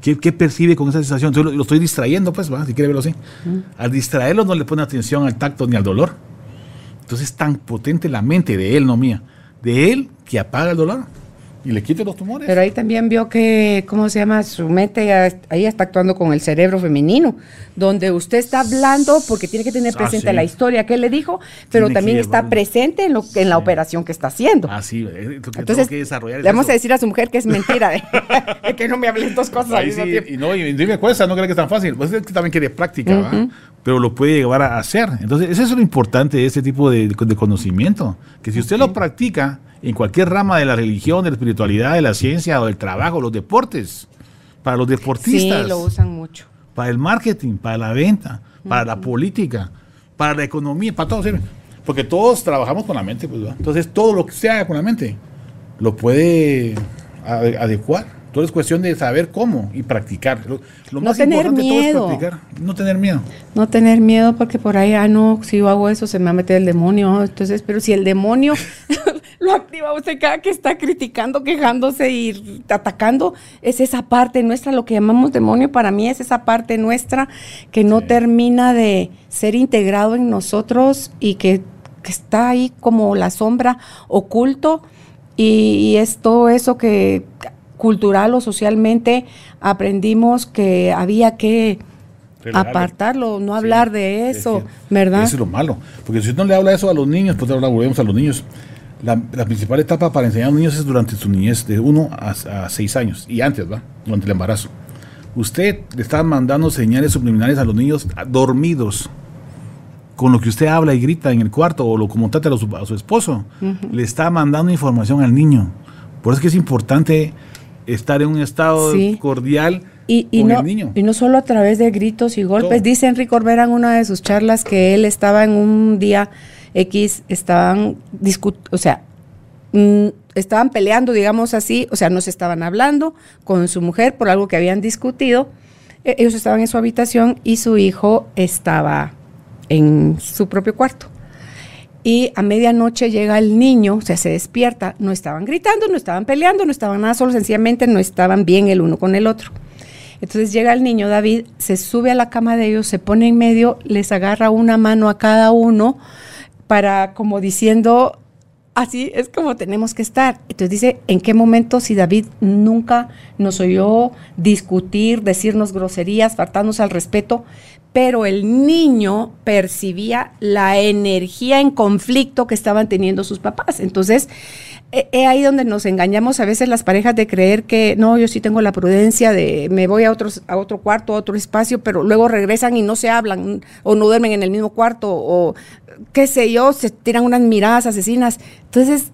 ¿Qué, qué percibe con esa sensación? Entonces lo, lo estoy distrayendo, pues, ¿va? si quiere verlo así. Al distraerlo no le pone atención al tacto ni al dolor. Entonces es tan potente la mente de él, no mía. De él que apaga el dolor y le quite los tumores. Pero ahí también vio que, ¿cómo se llama? Su mente ahí está actuando con el cerebro femenino, donde usted está hablando porque tiene que tener Ah, presente sí. la historia que él le dijo, pero Tiene también está presente en, lo, en la operación que está haciendo. Ah, sí, eh, Entonces, que desarrollar es le vamos eso. a decir a su mujer que es mentira, de, de que no me hablen dos cosas Ahí sí, y no, y, y me cuesta, no creo que es tan fácil. Pues es que también quiere práctica, ¿va? pero lo puede llevar a hacer. Entonces, eso es lo importante de este tipo de, de conocimiento, que si usted lo practica en cualquier rama de la religión, de la espiritualidad, de la ciencia o del trabajo, los deportes, para los Sí, deportistas, lo usan mucho. para el marketing, para la venta, para la política, para la economía, para todo sirve. Porque todos trabajamos con la mente, pues. Entonces, todo lo que se haga con la mente lo puede ade- adecuar. Todo es cuestión de saber cómo y practicar. Lo, lo No más tener importante de todo miedo. es practicar. No tener miedo. No tener miedo porque por ahí, ah, no, si yo hago eso se me va a meter el demonio. Entonces, pero si el demonio lo activa usted cada que está criticando, quejándose y atacando, es esa parte nuestra, lo que llamamos demonio para mí es esa parte nuestra que no Sí. termina de ser integrado en nosotros y que, que está ahí como la sombra oculto y, y es todo eso que cultural o socialmente aprendimos que había que apartarlo, no Sí, hablar de es eso, que ¿verdad? Eso es lo malo. Porque si no le habla eso a los niños, pues ahora volvemos a los niños. La, la principal etapa para enseñar a los niños es durante su niñez, de 1 a 6 años, y antes, ¿va? Durante el embarazo. Usted le está mandando señales subliminales a los niños dormidos, con lo que usted habla y grita en el cuarto, o lo como trata a su, a su esposo. Le está mandando información al niño. Por eso es que es importante estar en un estado Sí. cordial Y, y con no, el niño. y no solo a través de gritos y golpes. Todo. Dice Enrique Corbera en una de sus charlas que él estaba en un día X, estaban discutiendo, o sea, mm, estaban peleando, digamos así, o sea, no se estaban hablando con su mujer por algo que habían discutido. E- Ellos estaban en su habitación y su hijo estaba en su propio cuarto. Y a medianoche llega el niño, o sea, se despierta, no estaban gritando, no estaban peleando, no estaban nada, solo sencillamente no estaban bien el uno con el otro. Entonces llega el niño David, se sube a la cama de ellos, se pone en medio, les agarra una mano a cada uno para como diciendo, así es como tenemos que estar. Entonces dice, ¿en qué momento si David nunca nos oyó discutir, decirnos groserías, faltarnos al respeto? Pero el niño percibía la energía en conflicto que estaban teniendo sus papás. Entonces, he he ahí donde nos engañamos a veces las parejas de creer que no, yo sí tengo la prudencia de me voy a, otros, a otro cuarto, a otro espacio, pero luego regresan y no se hablan o no duermen en el mismo cuarto o qué sé yo, se tiran unas miradas asesinas. Entonces,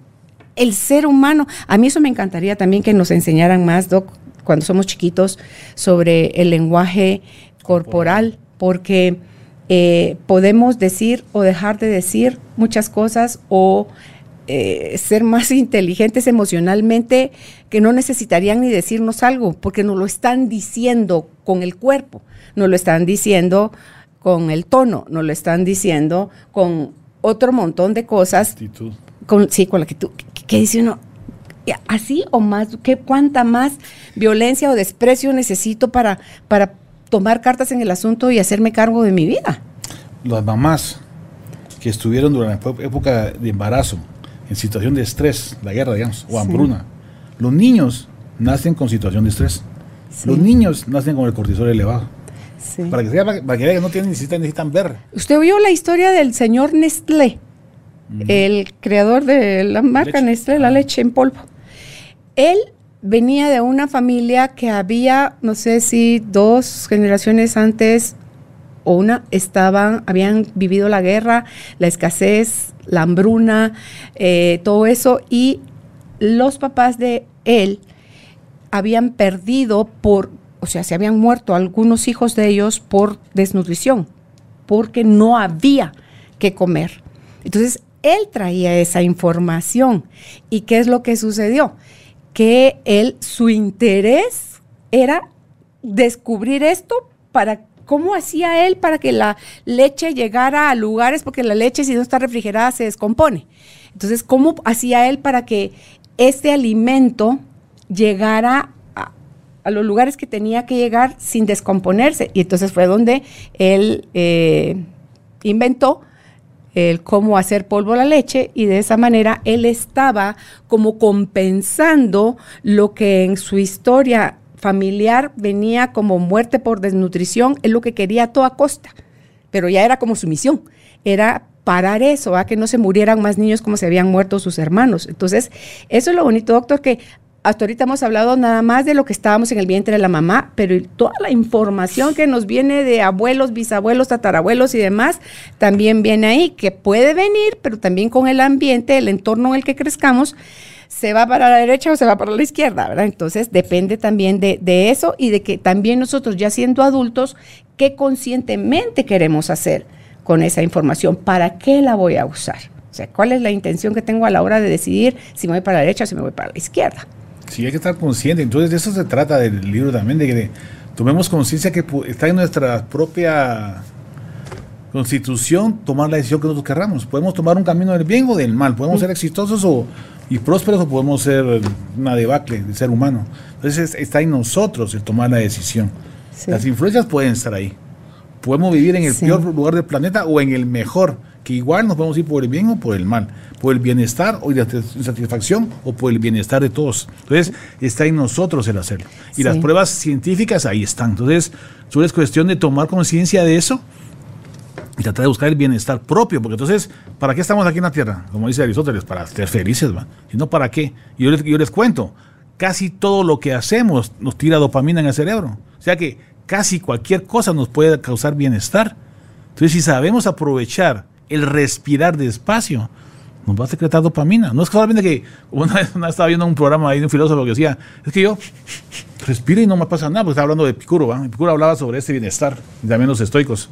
el ser humano, a mí eso me encantaría también que nos enseñaran más, Doc, cuando somos chiquitos, sobre el lenguaje corporal, porque eh, podemos decir o dejar de decir muchas cosas o eh, ser más inteligentes emocionalmente que no necesitarían ni decirnos algo, porque nos lo están diciendo con el cuerpo, nos lo están diciendo con el tono, nos lo están diciendo con otro montón de cosas Actitud. con, sí, con la que tú, que, que dice uno, así o más, ¿qué, ¿cuánta más violencia o desprecio necesito para, para tomar cartas en el asunto y hacerme cargo de mi vida? las mamás que estuvieron durante la época de embarazo, en situación de estrés, la guerra, digamos, o hambruna, los niños nacen con situación de estrés. Sí. Los niños nacen con el cortisol elevado. Sí. Para que, sea, para que no tienen, necesitan, necesitan ver. ¿Usted oyó la historia del señor Nestlé, el creador de la marca Leche. Nestlé, la Ah. leche en polvo? Él venía de una familia que había, no sé si dos generaciones antes o una, estaban, habían vivido la guerra, la escasez, la hambruna, eh, todo eso, y los papás de él habían perdido por, o sea, se habían muerto algunos hijos de ellos por desnutrición, porque no había que comer. Entonces, él traía esa información. ¿Y qué es lo que sucedió? Que él, su interés era descubrir esto para cómo hacía él para que la leche llegara a lugares, porque la leche si no está refrigerada se descompone. Entonces, ¿cómo hacía él para que este alimento llegara a, los lugares que tenía que llegar sin descomponerse. Y entonces fue donde él eh, inventó el cómo hacer polvo la leche y de esa manera él estaba como compensando lo que en su historia familiar venía como muerte por desnutrición, es lo que quería a toda costa, pero ya era como su misión, era parar eso, a que no se murieran más niños como se habían muerto sus hermanos. Entonces, eso es lo bonito, doctor, que hasta ahorita hemos hablado nada más de lo que estábamos en el vientre de la mamá, pero toda la información que nos viene de abuelos, bisabuelos, tatarabuelos y demás, también viene ahí, que puede venir, pero también con el ambiente, el entorno en el que crezcamos, se va para la derecha o se va para la izquierda, ¿verdad? Entonces depende también de, de eso y de que también nosotros ya siendo adultos, ¿qué conscientemente queremos hacer con esa información? ¿Para qué la voy a usar? O sea, ¿cuál es la intención que tengo a la hora de decidir si me voy para la derecha o si me voy para la izquierda? Sí, hay que estar consciente. Entonces, de eso se trata del libro también, de que tomemos conciencia que está en nuestra propia constitución tomar la decisión que nosotros querramos. Podemos tomar un camino del bien o del mal. Podemos ser exitosos o, y prósperos o podemos ser una debacle de ser humano. Entonces, está en nosotros el tomar la decisión. Sí. Las influencias pueden estar ahí. Podemos vivir en el sí. peor lugar del planeta o en el mejor, que igual nos podemos ir por el bien o por el mal por el bienestar o la satisfacción o por el bienestar de todos. Entonces, está en nosotros el hacerlo. Y sí. las pruebas científicas ahí están. Entonces, solo es cuestión de tomar conciencia de eso y tratar de buscar el bienestar propio, porque entonces, ¿para qué estamos aquí en la Tierra? Como dice Aristóteles, para ser felices, ¿va? Si no, ¿para qué? Yo les, yo les cuento, casi todo lo que hacemos nos tira dopamina en el cerebro. O sea que casi cualquier cosa nos puede causar bienestar. Entonces, si sabemos aprovechar el respirar despacio, nos va a secretar dopamina. No es solamente que una vez estaba viendo un programa ahí de un filósofo que decía, es que yo respiro y no me pasa nada, porque estaba hablando de Epicuro, ¿va? Epicuro hablaba sobre este bienestar, y también los estoicos.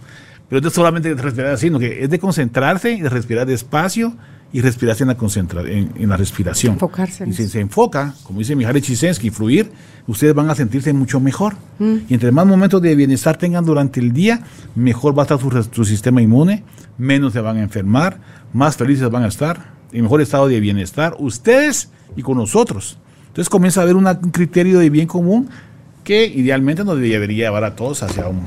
Pero no es solamente de respirar así, sino que es de concentrarse y de respirar despacio y respirarse en la, concentra en, en la respiración. Enfocarse. Y si se enfoca, como dice Mihaly Csikszentmihalyi, fluir, ustedes van a sentirse mucho mejor. Mm. Y entre más momentos de bienestar tengan durante el día, mejor va a estar su, su sistema inmune, menos se van a enfermar, más felices van a estar, en mejor estado de bienestar, ustedes y con nosotros. Entonces comienza a haber una, un criterio de bien común que idealmente nos debería llevar a todos hacia un...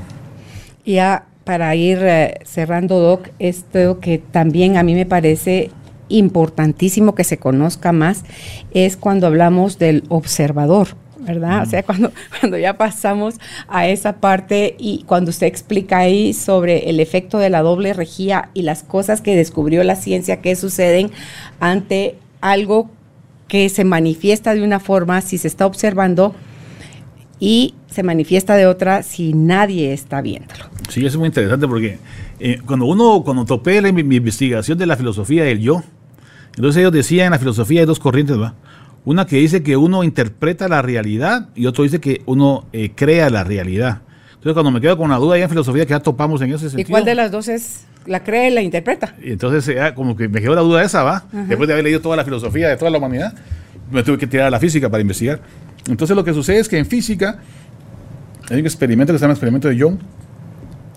Ya para ir eh, cerrando, Doc, esto que también a mí me parece importantísimo que se conozca más es cuando hablamos del observador. ¿verdad? O sea, cuando, cuando ya pasamos a esa parte y cuando usted explica ahí sobre el efecto de la doble regía y las cosas que descubrió la ciencia que suceden ante algo que se manifiesta de una forma si se está observando y se manifiesta de otra si nadie está viéndolo. Sí, eso es muy interesante porque eh, cuando uno, cuando topé la, mi, mi investigación de la filosofía del yo, entonces ellos decían en la filosofía hay dos corrientes, ¿va? Una que dice que uno interpreta la realidad y otro dice que uno eh, crea la realidad. Entonces, cuando me quedo con la duda ya en filosofía que ya topamos en ese sentido. ¿Y cuál de las dos es la cree y la interpreta? Y entonces, ya, como que me quedó la duda esa, ¿va? Ajá. Después de haber leído toda la filosofía de toda la humanidad, me tuve que tirar a la física para investigar. Entonces, lo que sucede es que en física hay un experimento que se llama experimento de Young,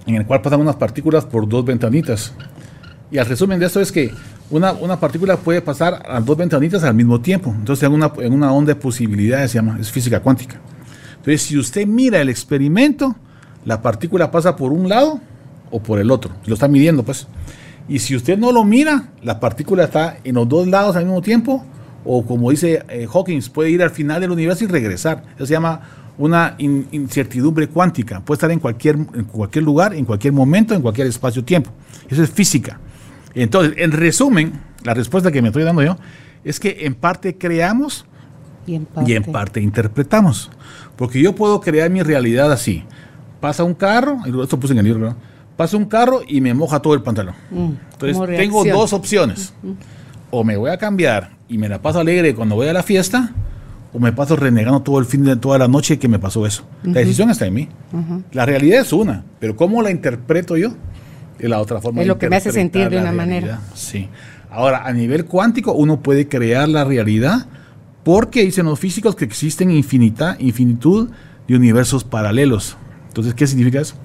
en el cual pasan unas partículas por dos ventanitas. Y el resumen de esto es que una, una, partícula puede pasar a dos ventanitas al mismo tiempo. Entonces, en una, en una onda de posibilidades se llama, es física cuántica. Entonces, si usted mira el experimento, la partícula pasa por un lado o por el otro. Lo está midiendo, pues. Y si usted no lo mira, la partícula está en los dos lados al mismo tiempo, o como dice eh, Hawkins, puede ir al final del universo y regresar. Eso se llama una in, incertidumbre cuántica. Puede estar en cualquier, en cualquier lugar, en cualquier momento, en cualquier espacio-tiempo. Eso es física. Entonces, en resumen, la respuesta que me estoy dando yo es que en parte creamos y en parte, y en parte interpretamos. Porque yo puedo crear mi realidad así. Pasa un carro, esto puse en el libro, pasa un carro y me moja todo el pantalón. Mm, Entonces, tengo dos opciones. Mm -hmm. O me voy a cambiar y me la paso alegre cuando voy a la fiesta, o me paso renegando todo el fin de toda la noche que me pasó eso. Uh -huh. La decisión está en mí. Uh -huh. La realidad es una, pero ¿cómo la interpreto yo? Es la otra forma es lo que me hace sentir de una realidad. manera. Sí. Ahora, a nivel cuántico, uno puede crear la realidad porque dicen los físicos que existen infinita, infinitud de universos paralelos. Entonces, ¿qué significa eso?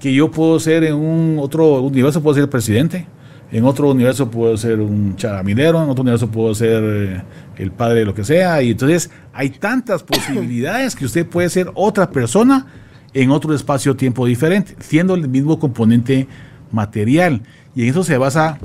Que yo puedo ser en un otro universo, puedo ser presidente, en otro universo puedo ser un charamilero, en otro universo puedo ser eh, el padre de lo que sea. Y entonces hay tantas posibilidades que usted puede ser otra persona en otro espacio-tiempo diferente, siendo el mismo componente material. Y en eso se basa,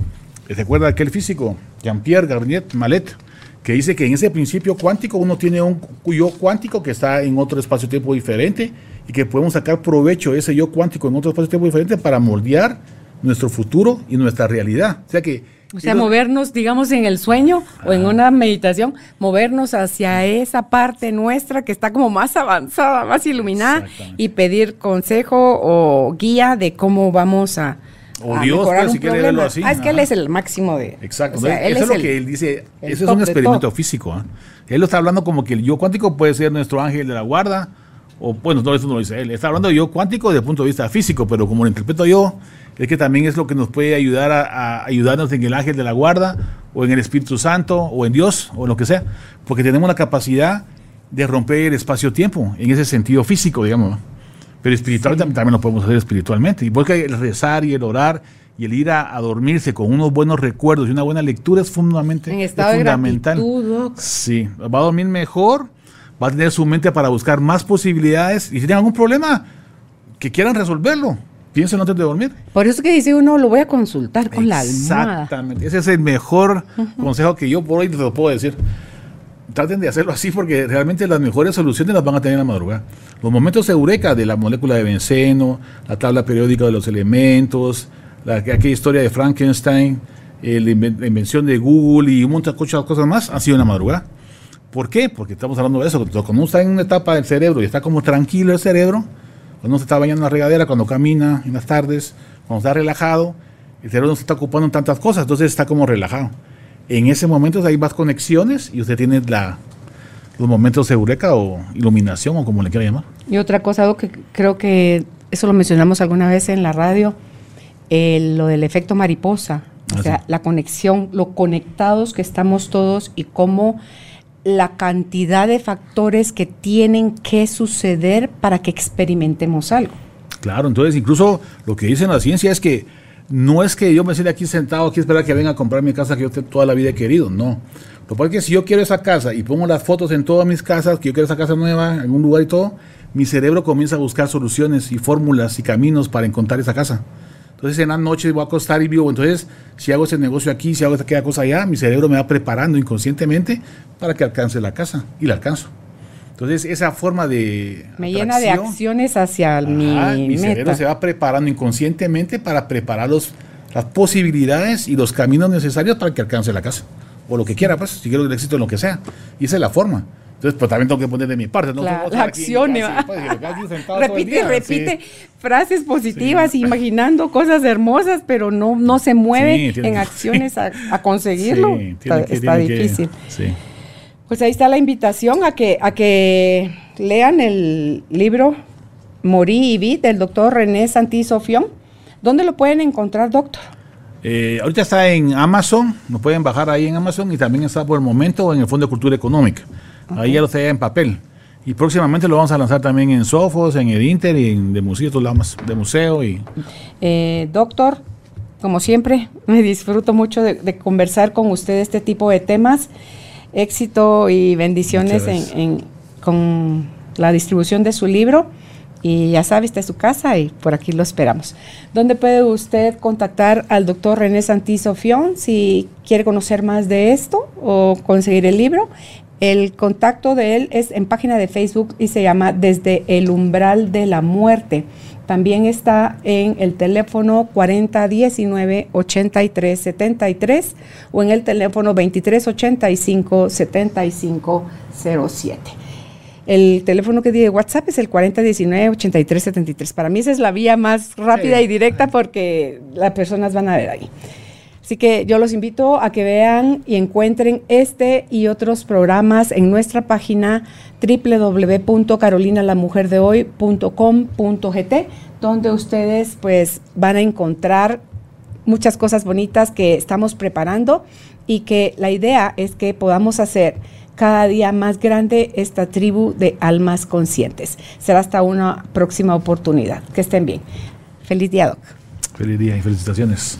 ¿recuerda aquel físico, Jean-Pierre Garnier Malet, que dice que en ese principio cuántico uno tiene un yo cuántico que está en otro espacio-tiempo diferente y que podemos sacar provecho de ese yo cuántico en otro espacio-tiempo diferente para moldear nuestro futuro y nuestra realidad. O sea que... O sea, movernos, digamos, en el sueño o en una meditación, movernos hacia esa parte nuestra que está como más avanzada, más iluminada y pedir consejo o guía de cómo vamos a, o Dios, pues, si quiere verlo así. Ah, es que Él es el máximo de. Exacto. eso es, lo que Él dice. Eso es un experimento físico. ¿ah? Él lo está hablando como que el yo cuántico puede ser nuestro ángel de la guarda. O bueno, no, eso no lo dice él. Está hablando de yo cuántico desde el punto de vista físico, pero como lo interpreto yo, es que también es lo que nos puede ayudar a, ayudarnos en el ángel de la guarda, o en el Espíritu Santo, o en Dios, o lo que sea, porque tenemos la capacidad de romper el espacio-tiempo en ese sentido físico, digamos. Pero espiritual también, lo podemos hacer espiritualmente. Y porque el rezar y el orar y el ir a, dormirse con unos buenos recuerdos y una buena lectura es fundamental. En estado fundamental. De sí, va a dormir mejor, va a tener su mente para buscar más posibilidades y si tienen algún problema, que quieran resolverlo piensen antes de dormir. Por eso que dice uno, lo voy a consultar con la almohada. Exactamente, ese es el mejor consejo que yo por hoy te lo puedo decir. Traten de hacerlo así porque realmente las mejores soluciones las van a tener en la madrugada. Los momentos eureka de la molécula de benceno, la tabla periódica de los elementos, la, aquella historia de Frankenstein, la invención de Google y un montón de cosas más han sido en la madrugada. ¿Por qué? Porque estamos hablando de eso. Cuando uno está en una etapa del cerebro y está como tranquilo el cerebro, cuando uno se está bañando en la regadera, cuando camina en las tardes, cuando está relajado, el cerebro no se está ocupando en tantas cosas, entonces está como relajado. En ese momento hay más conexiones y usted tiene la, los momentos de eureka o iluminación o como le quiera llamar. Y otra cosa, algo que creo que eso lo mencionamos alguna vez en la radio, lo del efecto mariposa, o ah, sea, la conexión, lo conectados que estamos todos y cómo la cantidad de factores que tienen que suceder para que experimentemos algo. Claro, entonces incluso lo que dice la ciencia es que no es que yo me siente aquí sentado, aquí esperar que venga a comprar mi casa que yo toda la vida he querido, no. Lo cual es que si yo quiero esa casa y pongo las fotos en todas mis casas, que yo quiero esa casa nueva, en un lugar y todo, mi cerebro comienza a buscar soluciones y fórmulas y caminos para encontrar esa casa. Entonces en la noche voy a acostar y vivo. Entonces, si hago ese negocio aquí, si hago esa cosa allá, mi cerebro me va preparando inconscientemente para que alcance la casa y la alcanzo. Entonces, esa forma de. Me llena de acciones hacia mi. Mi cerebro se va preparando inconscientemente para preparar los, las posibilidades y los caminos necesarios para que alcance la casa. O lo que quiera, pues, si quiero el éxito en lo que sea. Y esa es la forma. Entonces, pues también tengo que poner de mi parte. ¿no? La, la acción. Pues, repite, repite frases positivas, imaginando cosas hermosas, pero no, no se mueve en acciones a, conseguirlo. está, difícil. pues ahí está la invitación a que, a que lean el libro Morí y Vi del doctor René Santisofión. ¿Dónde lo pueden encontrar, doctor? Eh, ahorita está en Amazon, nos pueden bajar ahí en Amazon y también está por el momento en el Fondo de Cultura Económica. Ahí ya lo está en papel. Y próximamente lo vamos a lanzar también en Sofos, en el Inter y en de museo, de museo y. Eh, doctor, como siempre, me disfruto mucho de, conversar con usted este tipo de temas. Éxito y bendiciones con la distribución de su libro. Y ya sabe, está en su casa y por aquí lo esperamos. ¿Dónde puede usted contactar al doctor René Santisofión si quiere conocer más de esto o conseguir el libro? El contacto de él es en página de Facebook y se llama Desde el umbral de la muerte. También está en el teléfono 4019-8373 o en el teléfono 2385-7507. El teléfono que dice WhatsApp es el 4019-8373. Para mí esa es la vía más rápida y directa porque las personas van a ver ahí. Así que yo los invito a que vean y encuentren este y otros programas en nuestra página www.carolinalamujerdehoy.com.gt, donde ustedes pues van a encontrar muchas cosas bonitas que estamos preparando y que la idea es que podamos hacer cada día más grande esta tribu de almas conscientes. Será hasta una próxima oportunidad. Que estén bien. Feliz día, Doc. Feliz día y felicitaciones.